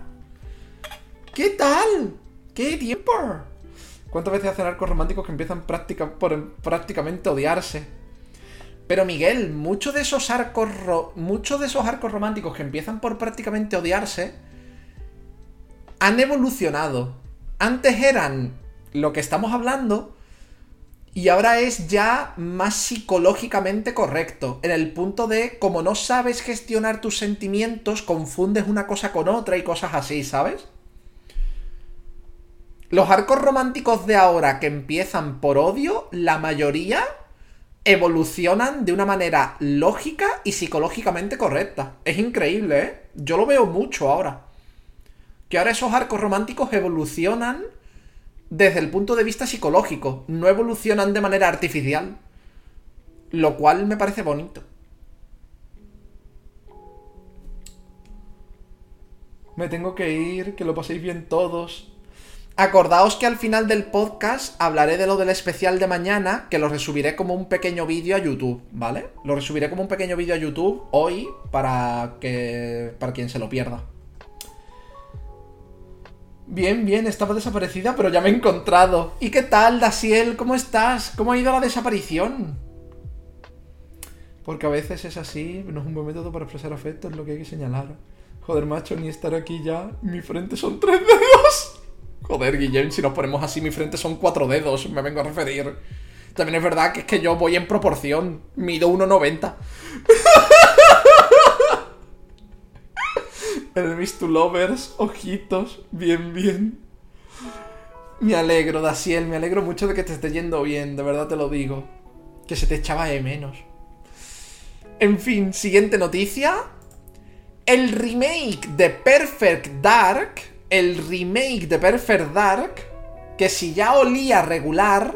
¿Qué tal? ¿Qué de tiempo? ¿Cuántas veces hacen arcos románticos que empiezan práctica, por prácticamente odiarse? Pero Miguel, muchos de esos arcos muchos de esos arcos románticos que empiezan por prácticamente odiarse han evolucionado. Antes eran lo que estamos hablando y ahora es ya más psicológicamente correcto, en el punto de, como no sabes gestionar tus sentimientos, confundes una cosa con otra y cosas así, ¿sabes? Los arcos románticos de ahora que empiezan por odio, la mayoría evolucionan de una manera lógica y psicológicamente correcta. Es increíble, ¿eh? Yo lo veo mucho ahora. Que ahora esos arcos románticos evolucionan desde el punto de vista psicológico, no evolucionan de manera artificial. Lo cual me parece bonito. Me tengo que ir, que lo paséis bien todos. Acordaos que al final del podcast hablaré de lo del especial de mañana, que lo resubiré como un pequeño vídeo a YouTube, ¿vale? Lo resubiré como un pequeño vídeo a YouTube hoy para que para quien se lo pierda. Bien, bien, estaba desaparecida, pero ya me he encontrado. ¿Y qué tal, Dasiel? ¿Cómo estás? ¿Cómo ha ido la desaparición? Porque a veces es así, no es un buen método para expresar afecto, es lo que hay que señalar. Joder, macho, ni estar aquí ya, mi frente son tres dedos. Joder, Guillem, si nos ponemos así, mi frente son cuatro dedos, me vengo a referir. También es verdad que es que yo voy en proporción, mido 1,90. Enemies to lovers, ojitos, bien, bien. Me alegro, Daciel, me alegro mucho de que te esté yendo bien, de verdad te lo digo. Que se te echaba de menos. En fin, siguiente noticia. El remake de Perfect Dark, el remake de Perfect Dark, que si ya olía regular,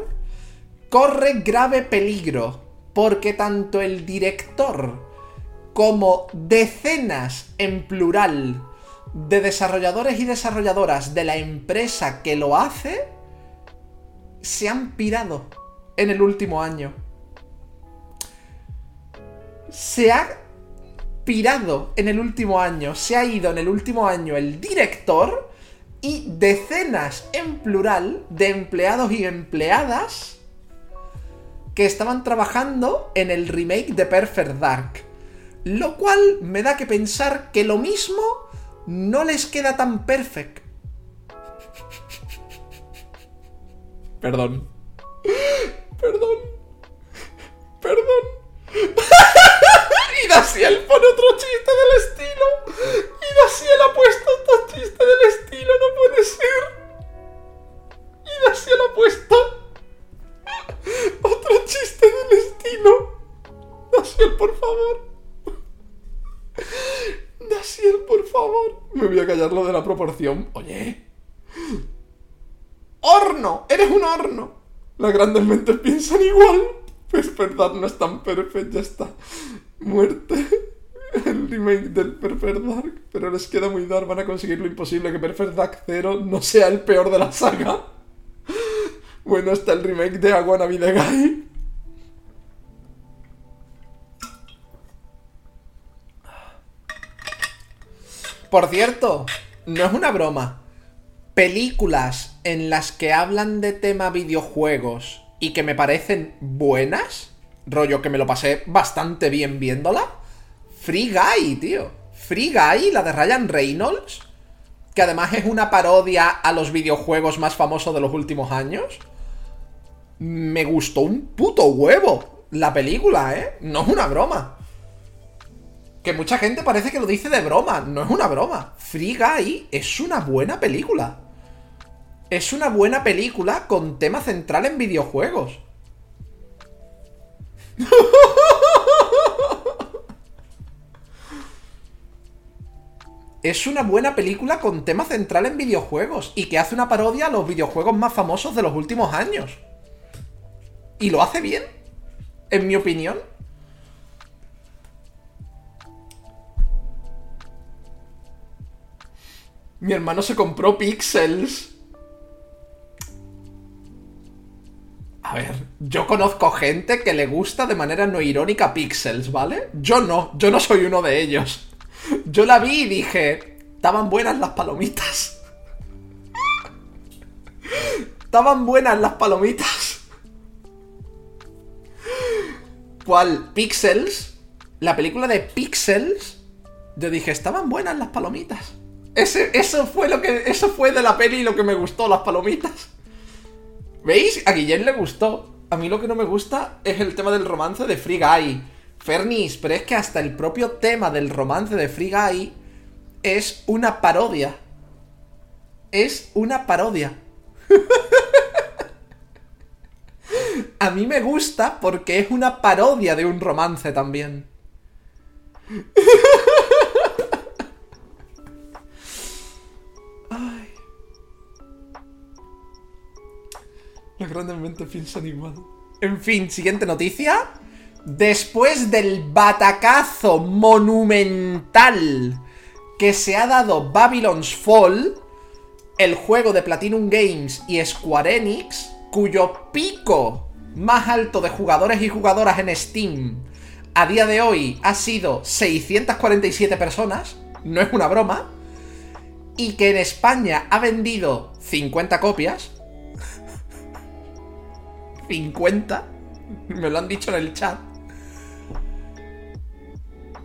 corre grave peligro, porque tanto el director como decenas en plural de desarrolladores y desarrolladoras de la empresa que lo hace se han pirado en el último año. Se ha pirado en el último año, se ha ido en el último año el director y decenas en plural de empleados y empleadas que estaban trabajando en el remake de Perfect Dark. Lo cual me da que pensar que lo mismo no les queda tan perfecto. Perdón. Perdón. Perdón. y Daciel pone otro chiste del estilo. Y Daciel ha puesto otro chiste del estilo. No puede ser. Y Daciel ha puesto otro chiste del estilo. Daciel, por favor. Dasiel, por favor. Me voy a callar lo de la proporción. Oye. ¡Horno! ¡Eres un horno! Las grandes mentes piensan igual. Pues verdad, no es tan perfecto, ya está. Muerte. El remake del Perfect Dark. Pero les queda muy dar, van a conseguir lo imposible que Perfect Dark 0 no sea el peor de la saga. Bueno, está el remake de Aguana de Por cierto, no es una broma. Películas en las que hablan de tema videojuegos y que me parecen buenas, rollo que me lo pasé bastante bien viéndola. Free Guy, tío. Free Guy, la de Ryan Reynolds, que además es una parodia a los videojuegos más famosos de los últimos años. Me gustó un puto huevo la película, ¿eh? No es una broma. Que mucha gente parece que lo dice de broma. No es una broma. Free Guy es una buena película. Es una buena película con tema central en videojuegos. es una buena película con tema central en videojuegos y que hace una parodia a los videojuegos más famosos de los últimos años. Y lo hace bien, en mi opinión. Mi hermano se compró Pixels. A ver, yo conozco gente que le gusta de manera no irónica Pixels, ¿vale? Yo no, yo no soy uno de ellos. Yo la vi y dije, estaban buenas las palomitas. Estaban buenas las palomitas. ¿Cuál? Pixels. La película de Pixels. Yo dije, estaban buenas las palomitas. Eso fue lo que. Eso fue de la peli lo que me gustó, las palomitas. ¿Veis? A Guillén le gustó. A mí lo que no me gusta es el tema del romance de Free Guy. Fernis, pero es que hasta el propio tema del romance de Free Guy es una parodia. Es una parodia. A mí me gusta porque es una parodia de un romance también. Los grandes mentes piensan igual. En fin, siguiente noticia. Después del batacazo monumental que se ha dado Babylon's Fall, el juego de Platinum Games y Square Enix, cuyo pico más alto de jugadores y jugadoras en Steam a día de hoy ha sido 647 personas, no es una broma, y que en España ha vendido 50 copias. 50, me lo han dicho en el chat.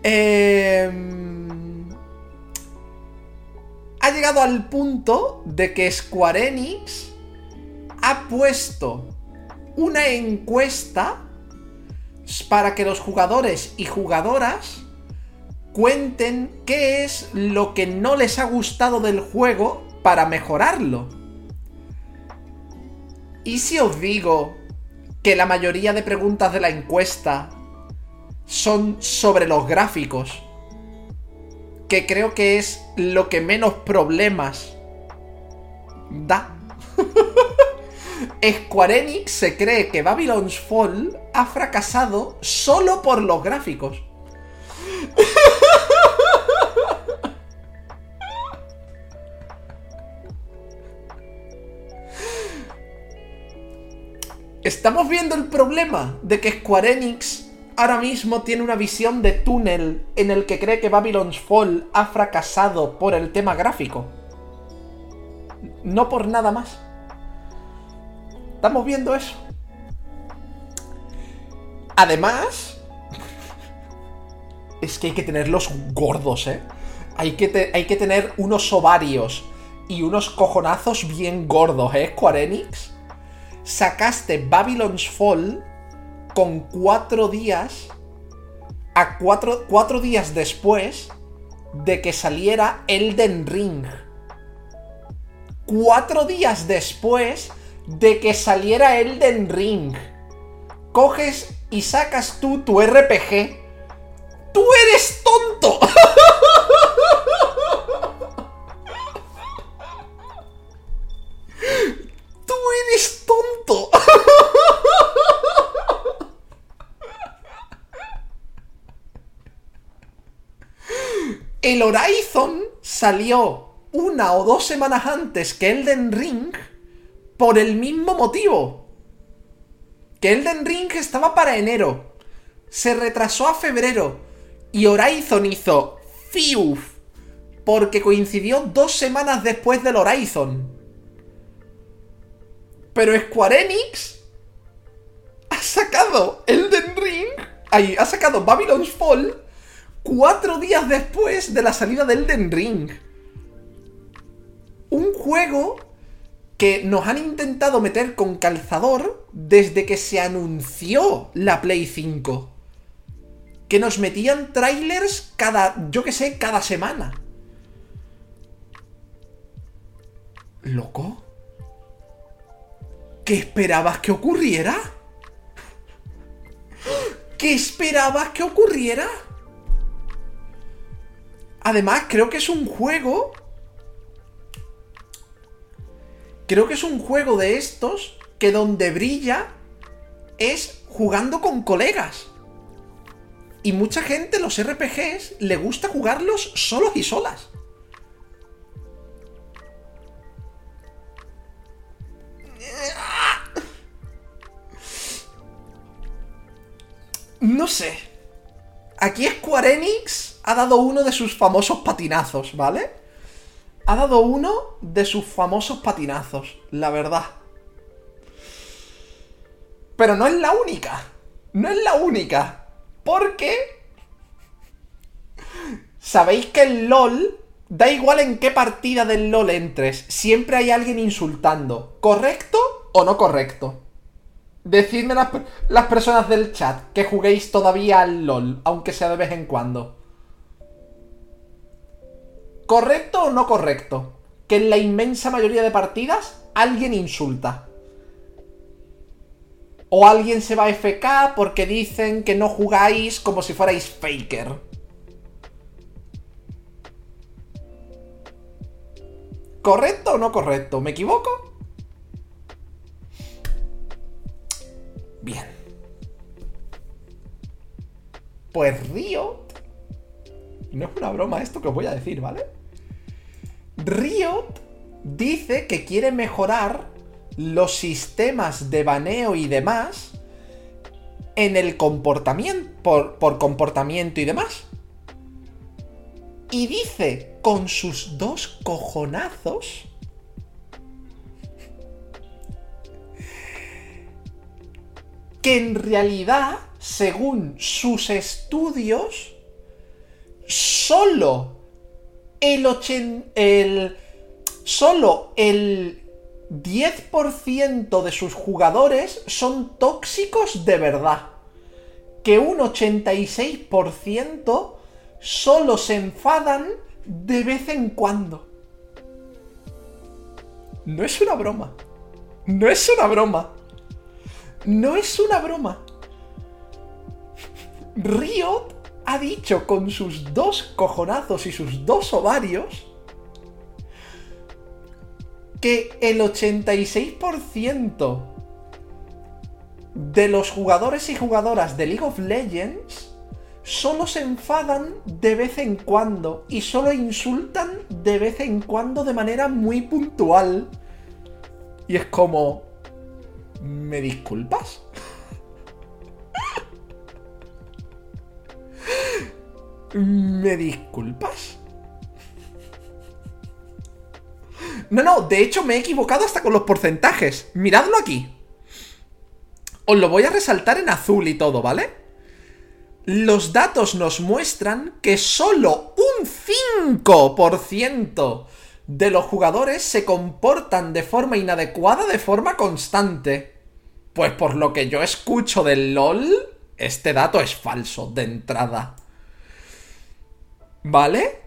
Em, ha llegado al punto de que Square Enix ha puesto una encuesta para que los jugadores y jugadoras cuenten qué es lo que no les ha gustado del juego para mejorarlo. ¿Y si os digo que la mayoría de preguntas de la encuesta son sobre los gráficos? Que creo que es lo que menos problemas da. Square Enix se cree que Babylon's Fall ha fracasado solo por los gráficos. Estamos viendo el problema de que Square Enix ahora mismo tiene una visión de túnel en el que cree que Babylon's Fall ha fracasado por el tema gráfico. No por nada más. Estamos viendo eso. Además, es que hay que tenerlos gordos, ¿eh? Hay que, hay que tener unos ovarios y unos cojonazos bien gordos, ¿eh? Square Enix. Sacaste Babylon's Fall con cuatro días. A cuatro, cuatro días después de que saliera Elden Ring. Cuatro días después de que saliera Elden Ring. Coges y sacas tú tu RPG. ¡Tú eres tonto! ¡Tú eres tonto! El Horizon salió una o dos semanas antes que Elden Ring Por el mismo motivo. Que Elden Ring estaba para enero. Se retrasó a febrero. Y Horizon hizo FIUF. Porque coincidió dos semanas después del Horizon. Pero Square Enix ha sacado Elden Ring. Ahí, ha sacado Babylon's Fall cuatro días después de la salida de Elden Ring. Un juego que nos han intentado meter con calzador desde que se anunció la Play 5. Que nos metían trailers cada, yo que sé, cada semana. ¿Loco? ¿Qué esperabas que ocurriera? ¿Qué esperabas que ocurriera? Además, creo que es un juego... Creo que es un juego de estos que donde brilla es jugando con colegas. Y mucha gente, los RPGs, le gusta jugarlos solos y solas. No sé. Aquí Square Enix ha dado uno de sus famosos patinazos, ¿vale? Ha dado uno de sus famosos patinazos, la verdad. Pero no es la única. No es la única. Porque... Sabéis que el LOL... Da igual en qué partida del LOL entres. Siempre hay alguien insultando. ¿Correcto o no correcto? Decidme las, personas del chat que juguéis todavía al LOL, aunque sea de vez en cuando. ¿Correcto o no correcto? Que en la inmensa mayoría de partidas alguien insulta. O alguien se va a FK porque dicen que no jugáis como si fuerais faker. ¿Correcto o no correcto? ¿Me equivoco? Bien. Pues Riot... No es una broma esto que os voy a decir, ¿vale? Riot dice que quiere mejorar los sistemas de baneo y demás en el comportamiento, por, por, comportamiento y demás. Y dice con sus dos cojonazos que en realidad, según sus estudios, solo el, el solo el 10% de sus jugadores son tóxicos de verdad. Que un 86% solo se enfadan de vez en cuando. No es una broma. No es una broma. No es una broma. Riot ha dicho con sus dos cojonazos y sus dos ovarios que el 86% de los jugadores y jugadoras de League of Legends solo se enfadan de vez en cuando y solo insultan de vez en cuando de manera muy puntual. Y es como... ¿Me disculpas? ¿Me disculpas? No, no, de hecho me he equivocado hasta con los porcentajes. Miradlo aquí. Os lo voy a resaltar en azul y todo, ¿vale? Los datos nos muestran que solo un 5% de los jugadores se comportan de forma inadecuada de forma constante. Pues por lo que yo escucho del LOL, este dato es falso de entrada. ¿Vale?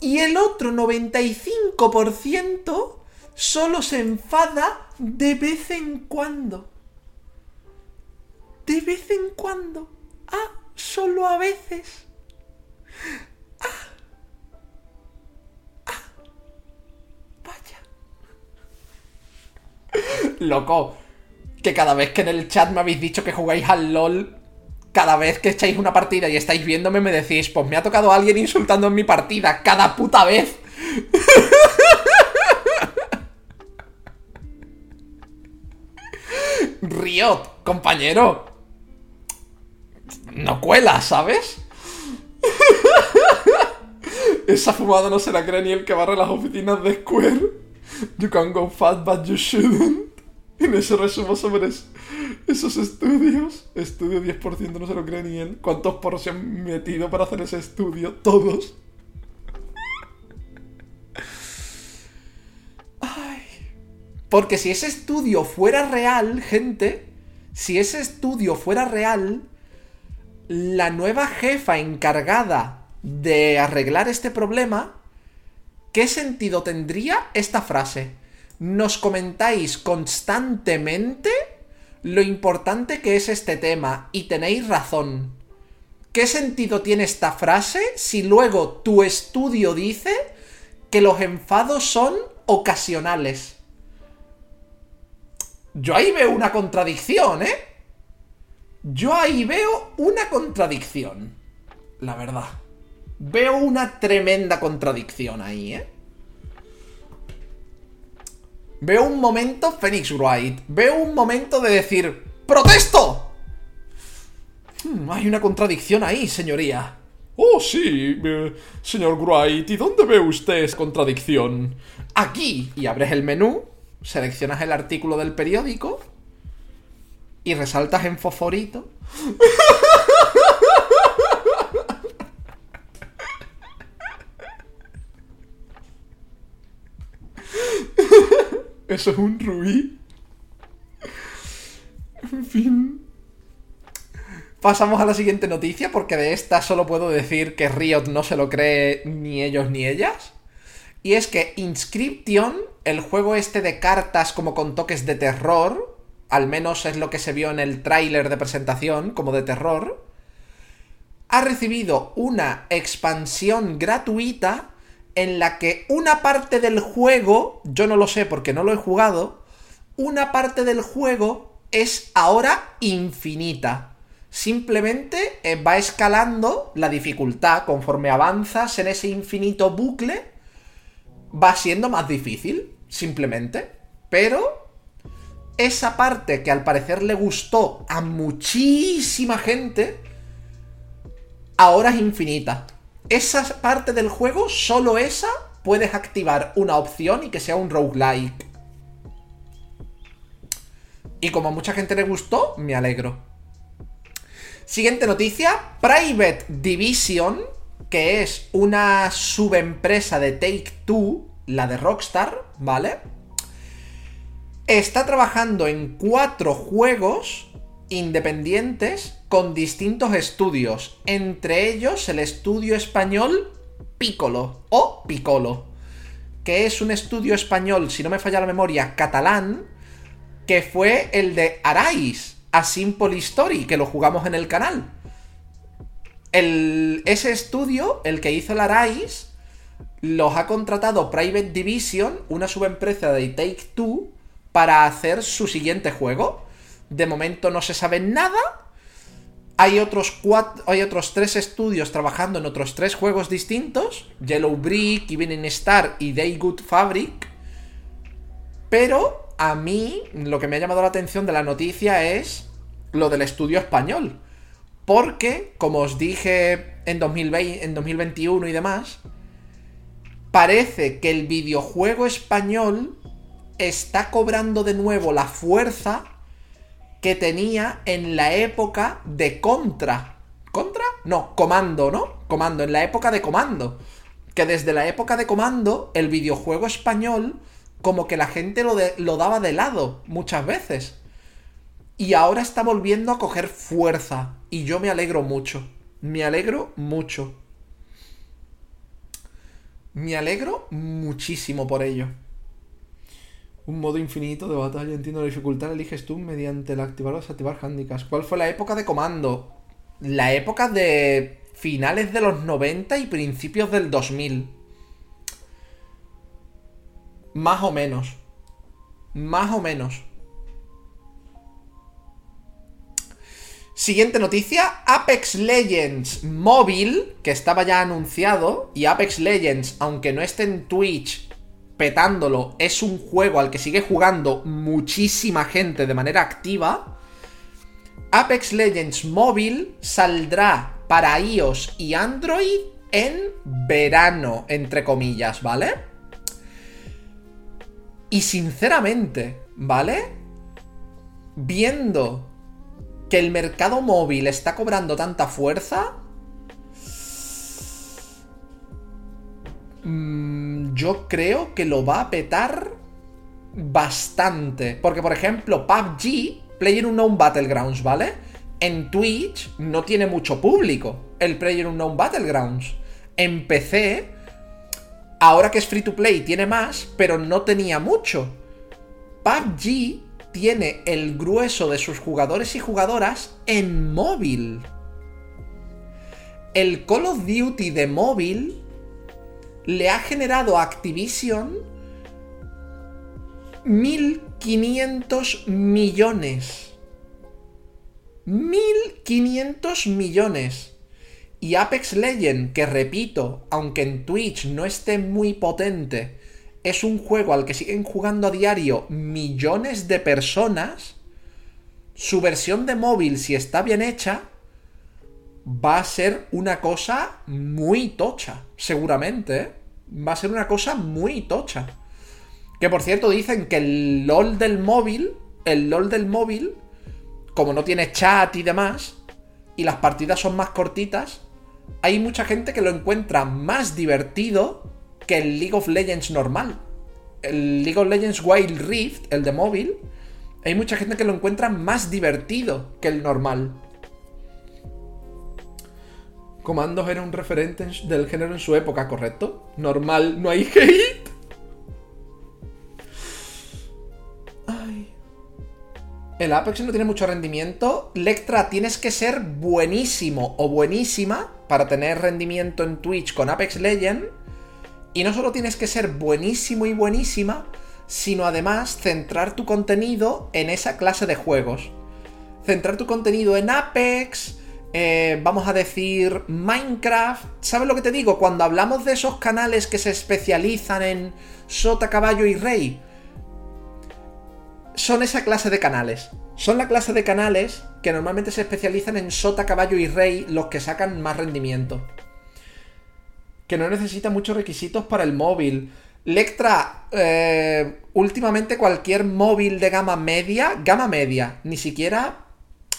Y el otro 95% solo se enfada de vez en cuando. De vez en cuando. Ah, solo a veces. Ah. Loco, que cada vez que en el chat me habéis dicho que jugáis al LOL, cada vez que echáis una partida y estáis viéndome me decís, pues me ha tocado alguien insultando en mi partida, cada puta vez. Riot, compañero. No cuela, ¿sabes? Esa fumada no se la cree ni el que barre las oficinas de Square. You can go fast, but you shouldn't. En ese resumo sobre esos estudios. Estudio 10% no se lo cree ni él. ¿Cuántos porros se han metido para hacer ese estudio? Todos. Ay. Porque si ese estudio fuera real, gente, si ese estudio fuera real, la nueva jefa encargada de arreglar este problema, ¿qué sentido tendría esta frase? Nos comentáis constantemente lo importante que es este tema y tenéis razón. ¿Qué sentido tiene esta frase si luego tu estudio dice que los enfados son ocasionales? Yo ahí veo una contradicción, ¿eh? Yo ahí veo una contradicción. La verdad. Veo una tremenda contradicción ahí, ¿eh? Veo un momento Phoenix Wright. Veo un momento de decir, ¡Protesto! Hmm, hay una contradicción ahí, señoría. Oh, sí, eh, señor Wright. ¿Y dónde ve usted esa contradicción? Aquí. Y abres el menú, seleccionas el artículo del periódico y resaltas en fosforito. Eso es un rubí. En fin. Pasamos a la siguiente noticia, porque de esta solo puedo decir que Riot no se lo cree ni ellos ni ellas. Y es que Inscription, el juego este de cartas como con toques de terror, al menos es lo que se vio en el tráiler de presentación, como de terror, ha recibido una expansión gratuita en la que una parte del juego, yo no lo sé porque no lo he jugado, una parte del juego es ahora infinita. Simplemente eh, va escalando la dificultad conforme avanzas en ese infinito bucle, va siendo más difícil, simplemente. Pero esa parte que al parecer le gustó a muchísima gente, ahora es infinita esa parte del juego, solo esa, puedes activar una opción y que sea un roguelike. Y como a mucha gente le gustó, me alegro. Siguiente noticia, Private Division, que es una subempresa de Take Two, la de Rockstar, ¿vale? Está trabajando en cuatro juegos independientes con distintos estudios, entre ellos el estudio español Piccolo o Piccolo, que es un estudio español, si no me falla la memoria, catalán, que fue el de Arais, A Simple Story, que lo jugamos en el canal. Ese estudio, el que hizo el Arais, los ha contratado Private Division, una subempresa de Take Two, para hacer su siguiente juego. De momento no se sabe nada. Hay otros, cuatro, hay otros tres estudios trabajando en otros tres juegos distintos: Yellow Brick, Evening Star y Day Good Fabric. Pero a mí lo que me ha llamado la atención de la noticia es lo del estudio español. Porque, como os dije en, 2020, en 2021 y demás, parece que el videojuego español está cobrando de nuevo la fuerza que tenía en la época de Contra. ¿Contra? No, Comando, ¿no? Comando, en la época de Comando. Que desde la época de Comando, el videojuego español, como que la gente lo, lo daba de lado muchas veces. Y ahora está volviendo a coger fuerza. Y yo me alegro mucho. Me alegro mucho. Me alegro muchísimo por ello. Un modo infinito de batalla, entiendo la dificultad, eliges tú mediante el activar o desactivar handicaps. ¿Cuál fue la época de comando? La época de finales de los 90 y principios del 2000. Más o menos. Más o menos. Siguiente noticia, Apex Legends móvil, que estaba ya anunciado, y Apex Legends, aunque no esté en Twitch, petándolo, es un juego al que sigue jugando muchísima gente de manera activa, Apex Legends Móvil saldrá para iOS y Android en verano, entre comillas, ¿vale? Y sinceramente, ¿vale? Viendo que el mercado móvil está cobrando tanta fuerza, mm, yo creo que lo va a petar bastante. Porque, por ejemplo, PUBG, Player Unknown Battlegrounds, ¿vale? En Twitch no tiene mucho público el Player Unknown Battlegrounds. En PC, ahora que es free to play, tiene más, pero no tenía mucho. PUBG tiene el grueso de sus jugadores y jugadoras en móvil. El Call of Duty de móvil le ha generado a Activision 1.500 millones. 1.500 millones. Y Apex Legend, que repito, aunque en Twitch no esté muy potente, es un juego al que siguen jugando a diario millones de personas, su versión de móvil, si está bien hecha, va a ser una cosa muy tocha, seguramente. ¿eh? Va a ser una cosa muy tocha. Que por cierto dicen que el LOL del móvil, el LOL del móvil, como no tiene chat y demás, y las partidas son más cortitas, hay mucha gente que lo encuentra más divertido que el League of Legends normal. El League of Legends Wild Rift, el de móvil, hay mucha gente que lo encuentra más divertido que el normal. Comandos era un referente del género en su época, ¿correcto? Normal, no hay hate. Ay. El Apex no tiene mucho rendimiento. Lectra, tienes que ser buenísimo o buenísima para tener rendimiento en Twitch con Apex Legend. Y no solo tienes que ser buenísimo y buenísima, sino además centrar tu contenido en esa clase de juegos. Centrar tu contenido en Apex, eh, vamos a decir Minecraft. ¿Sabes lo que te digo? Cuando hablamos de esos canales que se especializan en Sota, Caballo y Rey, son esa clase de canales. Son la clase de canales que normalmente se especializan en Sota, Caballo y Rey, los que sacan más rendimiento. Que no necesita muchos requisitos para el móvil. Lectra, eh, últimamente cualquier móvil de gama media, gama media, ni siquiera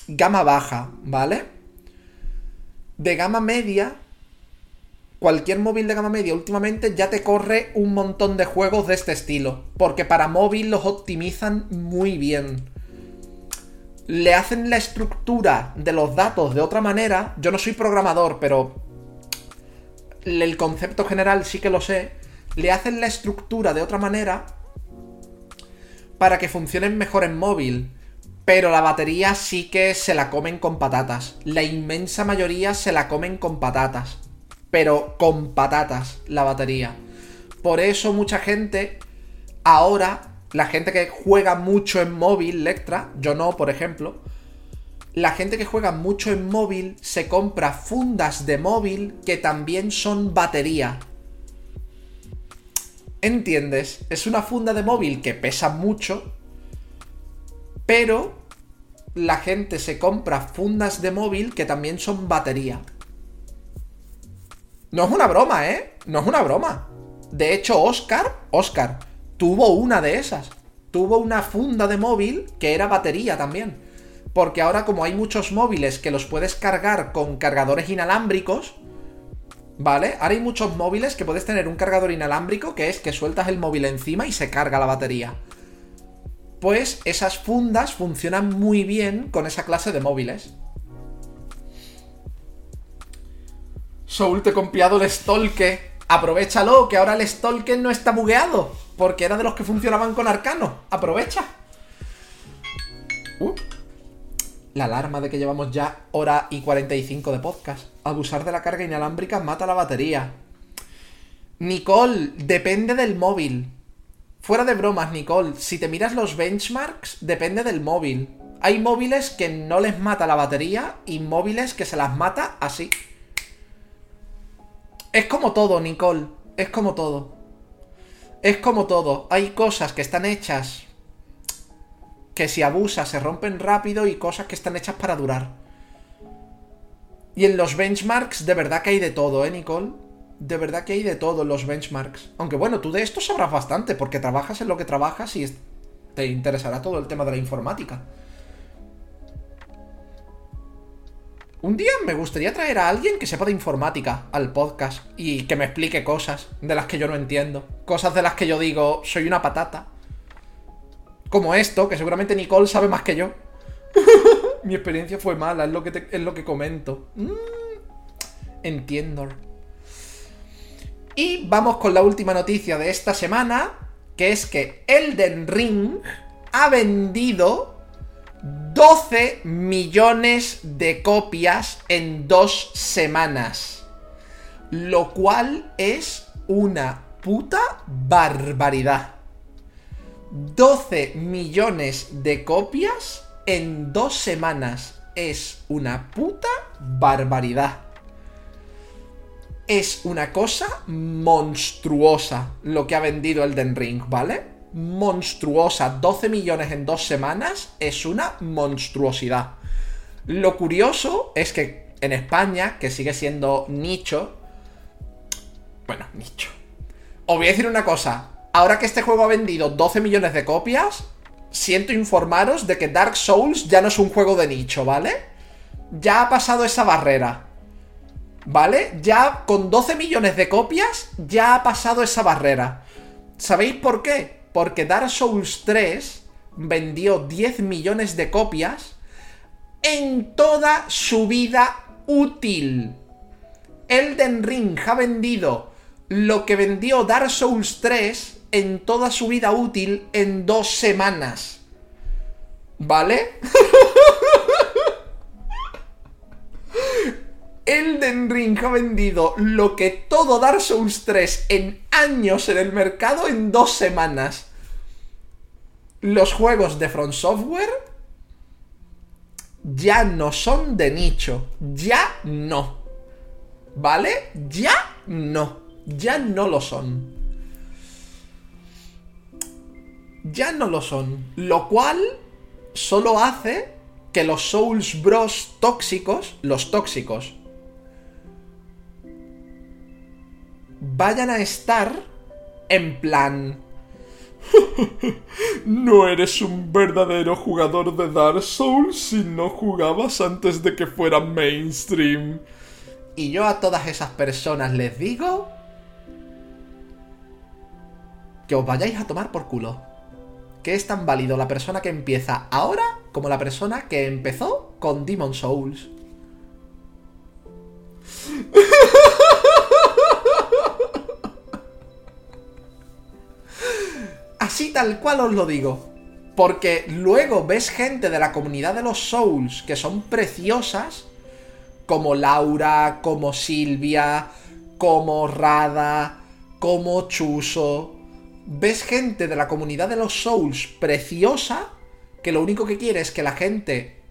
gama baja, ¿vale? De gama media, cualquier móvil de gama media últimamente ya te corre un montón de juegos de este estilo. Porque para móvil los optimizan muy bien. Le hacen la estructura de los datos de otra manera. Yo no soy programador, pero el concepto general sí que lo sé. Le hacen la estructura de otra manera para que funcionen mejor en móvil. Pero la batería sí que se la comen con patatas. La inmensa mayoría se la comen con patatas pero con patatas la batería. Por eso mucha gente ahora, la gente que juega mucho en móvil, Lectra, yo no, por ejemplo, la gente que juega mucho en móvil se compra fundas de móvil que también son batería. ¿Entiendes? Es una funda de móvil que pesa mucho, pero la gente se compra fundas de móvil que también son batería. No es una broma, ¿eh? No es una broma. De hecho, Oscar, Oscar, tuvo una de esas. Tuvo una funda de móvil que era batería también. Porque ahora como hay muchos móviles que los puedes cargar con cargadores inalámbricos, ¿vale? Ahora hay muchos móviles que puedes tener un cargador inalámbrico que es que sueltas el móvil encima y se carga la batería. Pues esas fundas funcionan muy bien con esa clase de móviles. Soul te he copiado el Stolke. Aprovechalo, que ahora el Stolke no está bugueado. Porque era de los que funcionaban con Arcano. Aprovecha. Uh. La alarma de que llevamos ya hora y 45 de podcast. Abusar de la carga inalámbrica mata la batería. Nicole, depende del móvil. Fuera de bromas, Nicole, si te miras los benchmarks, depende del móvil. Hay móviles que no les mata la batería y móviles que se las mata así. Es como todo, Nicole. Es como todo. Es como todo, hay cosas que están hechas que si abusas se rompen rápido y cosas que están hechas para durar. Y en los benchmarks de verdad que hay de todo, ¿eh, Nicole? De verdad que hay de todo en los benchmarks. Aunque bueno, tú de esto sabrás bastante porque trabajas en lo que trabajas y te interesará todo el tema de la informática. Un día me gustaría traer a alguien que sepa de informática al podcast y que me explique cosas de las que yo no entiendo. Cosas de las que yo digo, soy una patata. Como esto, que seguramente Nicole sabe más que yo. Mi experiencia fue mala, es lo que, es lo que comento. Mm, entiendo. Y vamos con la última noticia de esta semana, que es que Elden Ring ha vendido 12 millones de copias en dos semanas. Lo cual es una puta barbaridad. 12 millones de copias en dos semanas. Es una puta barbaridad. Es una cosa monstruosa lo que ha vendido Elden Ring, ¿vale? Monstruosa. 12 millones en dos semanas es una monstruosidad. Lo curioso es que en España, que sigue siendo nicho... Bueno, nicho. Os voy a decir una cosa ahora que este juego ha vendido 12 millones de copias, siento informaros de que Dark Souls ya no es un juego de nicho, ¿vale? Ya ha pasado esa barrera. ¿Vale? Ya con 12 millones de copias, ya ha pasado esa barrera. ¿Sabéis por qué? Porque Dark Souls 3 vendió 10 millones de copias en toda su vida útil. Elden Ring ha vendido lo que vendió Dark Souls 3 en toda su vida útil en dos semanas. ¿Vale? Elden Ring ha vendido lo que todo Dark Souls 3 en años en el mercado en dos semanas. Los juegos de Front Software ya no son de nicho. Ya no. ¿Vale? Ya no. Ya no lo son ya no lo son. Lo cual solo hace que los Souls Bros tóxicos, los tóxicos, vayan a estar en plan... no eres un verdadero jugador de Dark Souls si no jugabas antes de que fuera mainstream. Y yo a todas esas personas les digo... Que os vayáis a tomar por culo que es tan válido la persona que empieza ahora como la persona que empezó con Demon Souls. Así tal cual os lo digo. Porque luego ves gente de la comunidad de los Souls que son preciosas, como Laura, como Silvia, como Rada, como Chuso, ves gente de la comunidad de los Souls preciosa, que lo único que quiere es que la gente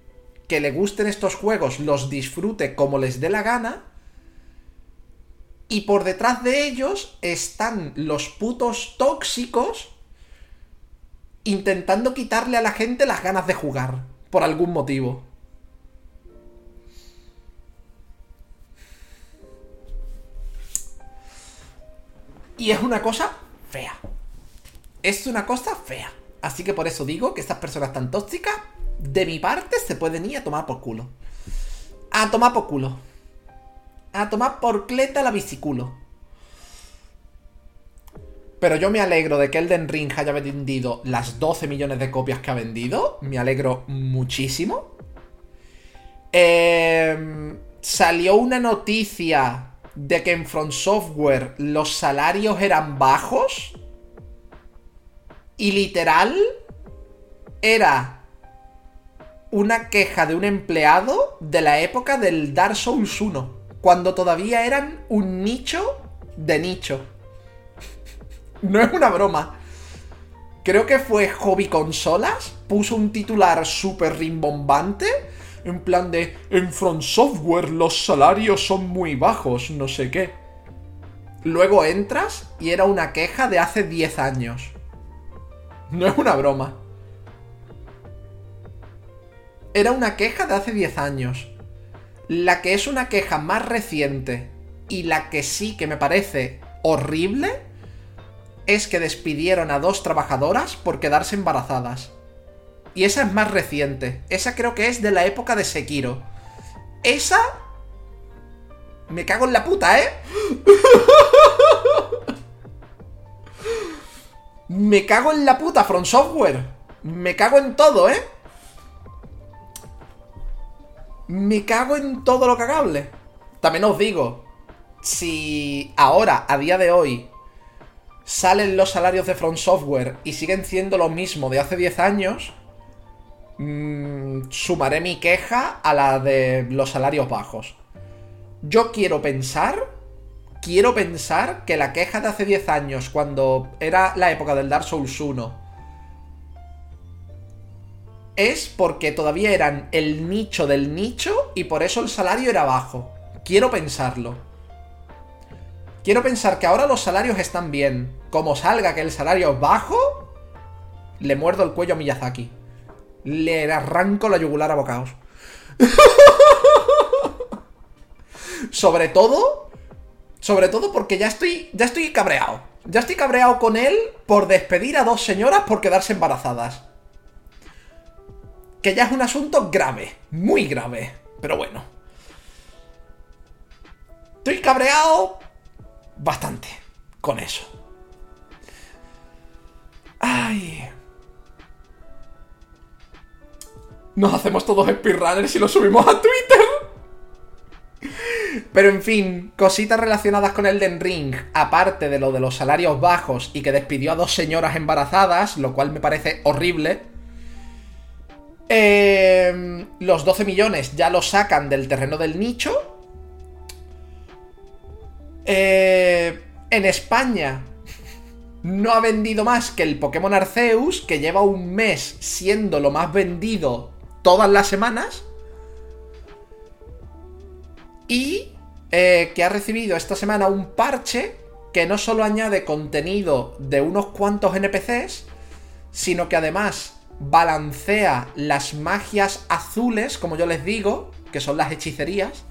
que le gusten estos juegos los disfrute como les dé la gana, y por detrás de ellos están los putos tóxicos intentando quitarle a la gente las ganas de jugar, por algún motivo. Y es una cosa fea es una cosa fea. Así que por eso digo que estas personas tan tóxicas, de mi parte, se pueden ir a tomar por culo. A tomar por culo. A tomar por cleta la biciculo. Pero yo me alegro de que Elden Ring haya vendido las 12 millones de copias que ha vendido. Me alegro muchísimo. Eh, salió una noticia de que en Front Software los salarios eran bajos. Y literal era una queja de un empleado de la época del Dark Souls 1, cuando todavía eran un nicho de nicho. no es una broma. Creo que fue Hobby Consolas, puso un titular súper rimbombante, en plan de, en Front Software los salarios son muy bajos, no sé qué. Luego entras y era una queja de hace 10 años. No es una broma. Era una queja de hace 10 años. La que es una queja más reciente y la que sí que me parece horrible es que despidieron a dos trabajadoras por quedarse embarazadas. Y esa es más reciente. Esa creo que es de la época de Sekiro. Esa... Me cago en la puta, ¿eh? Me cago en la puta, From Software. Me cago en todo, ¿eh? Me cago en todo lo cagable. También os digo, si ahora, a día de hoy, salen los salarios de From Software y siguen siendo lo mismo de hace 10 años, mmm, sumaré mi queja a la de los salarios bajos. Yo quiero pensar, quiero pensar que la queja de hace 10 años, cuando era la época del Dark Souls 1, es porque todavía eran el nicho del nicho y por eso el salario era bajo. Quiero pensarlo. Quiero pensar que ahora los salarios están bien. Como salga que el salario es bajo, le muerdo el cuello a Miyazaki. Le arranco la yugular a bocaos. sobre todo, sobre todo porque ya estoy, ya estoy cabreado. Ya estoy cabreado con él por despedir a dos señoras por quedarse embarazadas. Que ya es un asunto grave, muy grave. Pero bueno. Estoy cabreado bastante con eso. Ay. Nos hacemos todos speedrunners y lo subimos a Twitter. Pero en fin, cositas relacionadas con Elden Ring, aparte de lo de los salarios bajos y que despidió a dos señoras embarazadas, lo cual me parece horrible. Eh, los 12 millones ya los sacan del terreno del nicho. Eh, en España no ha vendido más que el Pokémon Arceus, que lleva un mes siendo lo más vendido todas las semanas. Y eh, que ha recibido esta semana un parche que no solo añade contenido de unos cuantos NPCs, sino que además balancea las magias azules, como yo les digo, que son las hechicerías,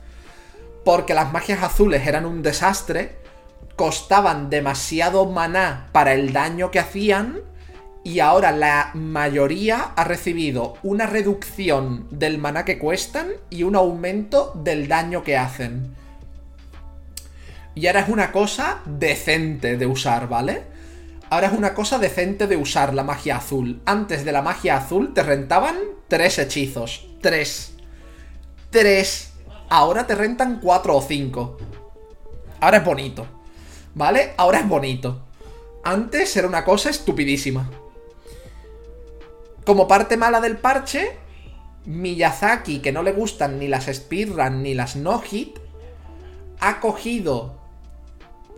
porque las magias azules eran un desastre, costaban demasiado maná para el daño que hacían, y ahora la mayoría ha recibido una reducción del maná que cuestan y un aumento del daño que hacen. Y ahora es una cosa decente de usar, ¿vale? Ahora es una cosa decente de usar la magia azul. Antes de la magia azul te rentaban tres hechizos. Tres. Tres. Ahora te rentan cuatro o cinco. Ahora es bonito. ¿Vale? Ahora es bonito. Antes era una cosa estupidísima. Como parte mala del parche, Miyazaki, que no le gustan ni las speedrun ni las no-hit, ha cogido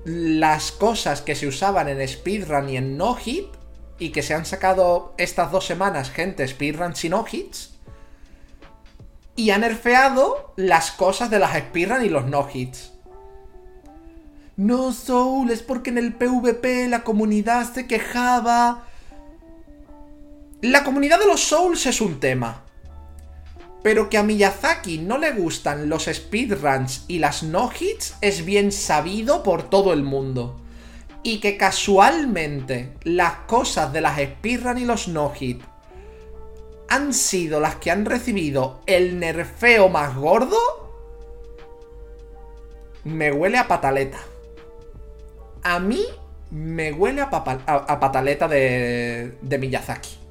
las cosas que se usaban en speedrun y en no-hit y que se han sacado estas dos semanas gente speedruns y no-hits y ha nerfeado las cosas de las speedrun y los no-hits. No, Soul, es porque en el PvP la comunidad se quejaba. La comunidad de los Souls es un tema. Pero que a Miyazaki no le gustan los speedruns y las no-hits es bien sabido por todo el mundo. Y que casualmente las cosas de las speedruns y los no-hits han sido las que han recibido el nerfeo más gordo, me huele a pataleta. A mí me huele a, pataleta de, de Miyazaki.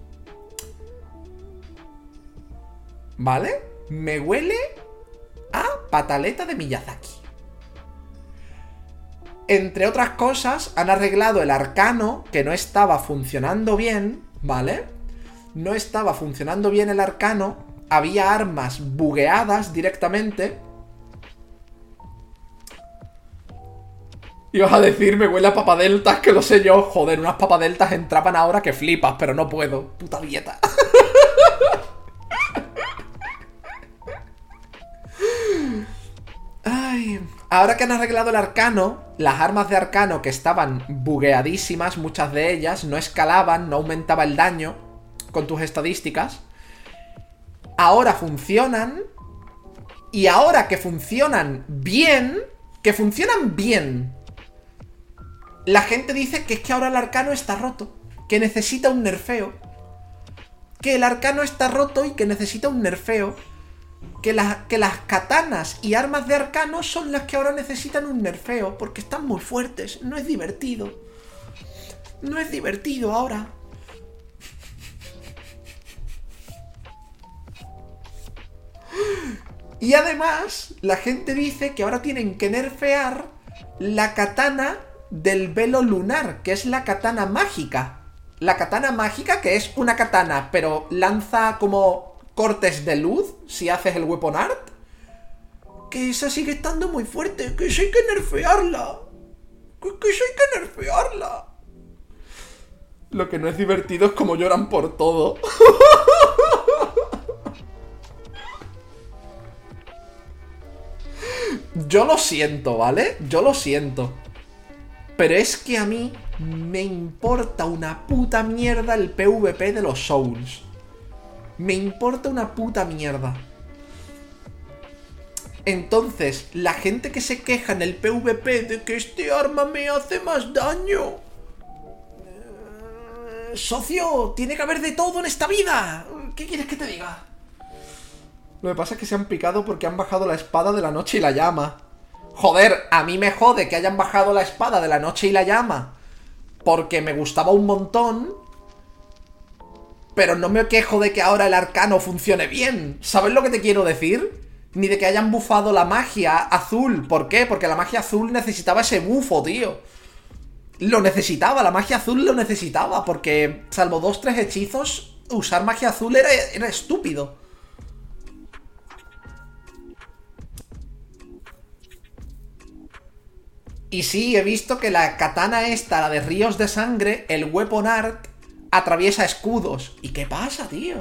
¿Vale? Me huele a pataleta de Miyazaki. Entre otras cosas, han arreglado el arcano que no estaba funcionando bien, ¿vale? no estaba funcionando bien el arcano, había armas bugueadas directamente. Ibas a decirme, huele a papadeltas, que lo sé yo. Joder, unas papadeltas entraban ahora que flipas, pero no puedo. Puta dieta. Ay, Ahora que han arreglado el arcano, las armas de arcano que estaban bugueadísimas, muchas de ellas, no escalaban, no aumentaba el daño con tus estadísticas. Ahora funcionan. Y ahora que funcionan bien, que funcionan bien, la gente dice que es que ahora el arcano está roto, que necesita un nerfeo. Que el arcano está roto y que necesita un nerfeo que, que las katanas y armas de arcano son las que ahora necesitan un nerfeo, porque están muy fuertes, no es divertido. No es divertido ahora. Y además, la gente dice que ahora tienen que nerfear la katana del velo lunar, que es la katana mágica. La katana mágica, que es una katana, pero lanza como cortes de luz si haces el weapon art. Que esa sigue estando muy fuerte, que sí hay que nerfearla. Que, que sí hay que nerfearla. Lo que no es divertido es como lloran por todo. Yo lo siento, ¿vale? Yo lo siento. Pero es que a mí me importa una puta mierda el PvP de los Souls. Me importa una puta mierda. Entonces, la gente que se queja en el PvP de que este arma me hace más daño. Eh, socio, tiene que haber de todo en esta vida. ¿Qué quieres que te diga? Lo que pasa es que se han picado porque han bajado la espada de la noche y la llama. Joder, a mí me jode que hayan bajado la espada de la noche y la llama. Porque me gustaba un montón pero no me quejo de que ahora el arcano funcione bien. ¿Sabes lo que te quiero decir? Ni de que hayan bufado la magia azul. ¿Por qué? Porque la magia azul necesitaba ese bufo, tío. Lo necesitaba, la magia azul lo necesitaba. Porque, salvo dos, tres hechizos, usar magia azul era, era estúpido. Y sí, he visto que la katana esta, la de ríos de sangre, el weapon art, atraviesa escudos. ¿Y qué pasa, tío?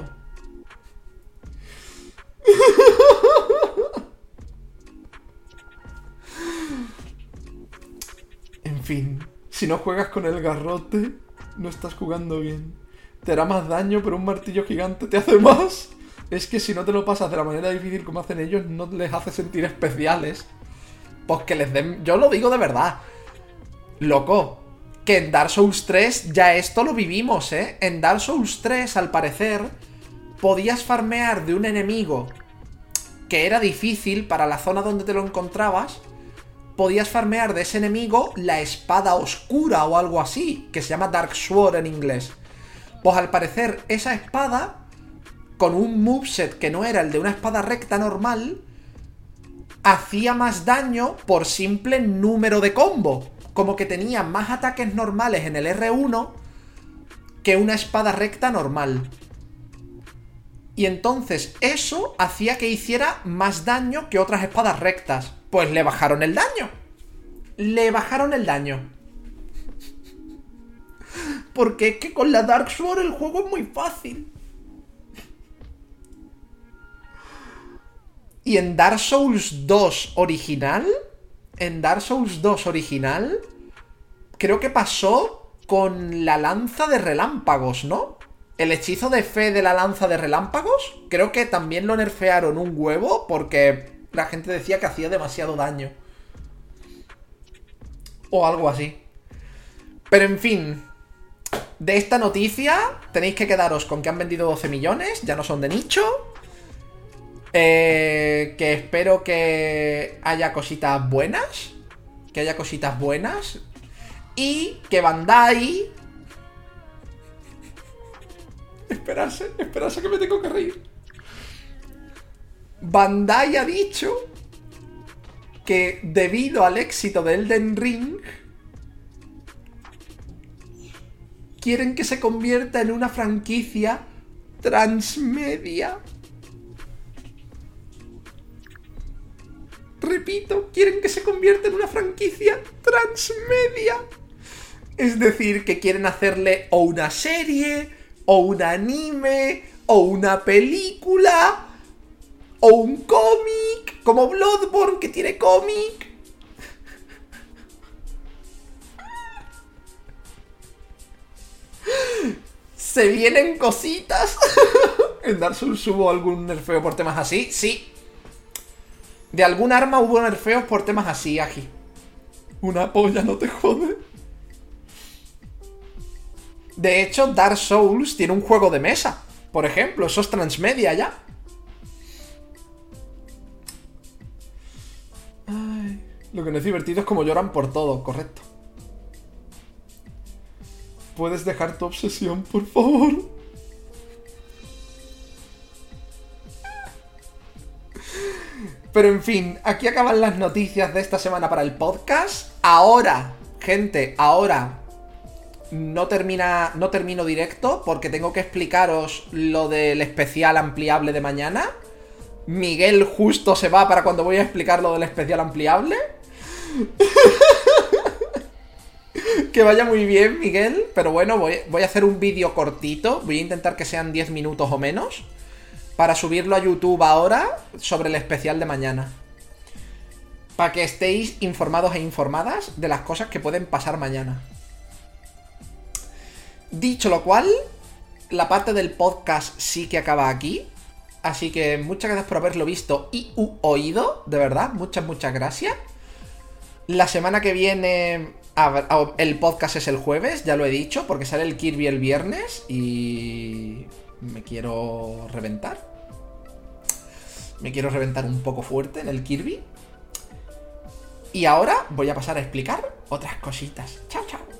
En fin, si no juegas con el garrote, no estás jugando bien. Te hará más daño, pero un martillo gigante te hace más. Es que si no te lo pasas de la manera difícil como hacen ellos, no les hace sentir especiales. Pues que les den... Yo lo digo de verdad. Loco, que en Dark Souls 3 ya esto lo vivimos, ¿eh? En Dark Souls 3, al parecer, podías farmear de un enemigo que era difícil para la zona donde te lo encontrabas, podías farmear de ese enemigo la espada oscura o algo así, que se llama Dark Sword en inglés. Pues al parecer esa espada, con un moveset que no era el de una espada recta normal, hacía más daño por simple número de combo como que tenía más ataques normales en el R1 que una espada recta normal. Y entonces eso hacía que hiciera más daño que otras espadas rectas. Pues le bajaron el daño. Le bajaron el daño. Porque es que con la Dark Sword el juego es muy fácil. Y en Dark Souls 2 original en Dark Souls 2 original, creo que pasó con la lanza de relámpagos, ¿no? El hechizo de fe de la lanza de relámpagos, creo que también lo nerfearon un huevo porque la gente decía que hacía demasiado daño. O algo así. Pero en fin, de esta noticia tenéis que quedaros con que han vendido 12 millones, ya no son de nicho. Eh, que espero que haya cositas buenas. Que haya cositas buenas. Y que Bandai... Esperarse, esperarse que me tengo que reír. Bandai ha dicho que debido al éxito de Elden Ring, quieren que se convierta en una franquicia transmedia Repito, quieren que se convierta en una franquicia transmedia. Es decir, que quieren hacerle o una serie, o un anime, o una película, o un cómic, como Bloodborne que tiene cómic. Se vienen cositas. en Dark Souls hubo algún nerfeo por temas así. Sí, de algún arma hubo nerfeos por temas así, Aji. Una polla no te jode. De hecho, Dark Souls tiene un juego de mesa. Por ejemplo, eso es transmedia ya. Ay, lo que no es divertido es como lloran por todo, correcto. ¿Puedes dejar tu obsesión, por favor? Pero en fin, aquí acaban las noticias de esta semana para el podcast. Ahora, gente, ahora no termina no termino directo porque tengo que explicaros lo del especial ampliable de mañana. Miguel justo se va para cuando voy a explicar lo del especial ampliable. que vaya muy bien, Miguel. Pero bueno, voy, voy a hacer un vídeo cortito. Voy a intentar que sean 10 minutos o menos para subirlo a YouTube ahora sobre el especial de mañana. Para que estéis informados e informadas de las cosas que pueden pasar mañana. Dicho lo cual, la parte del podcast sí que acaba aquí. Así que muchas gracias por haberlo visto y oído, de verdad, muchas, muchas gracias. La semana que viene el podcast es el jueves, ya lo he dicho, porque sale el Kirby el viernes y me quiero reventar. Me quiero reventar un poco fuerte en el Kirby. Y ahora voy a pasar a explicar otras cositas. Chao, chao.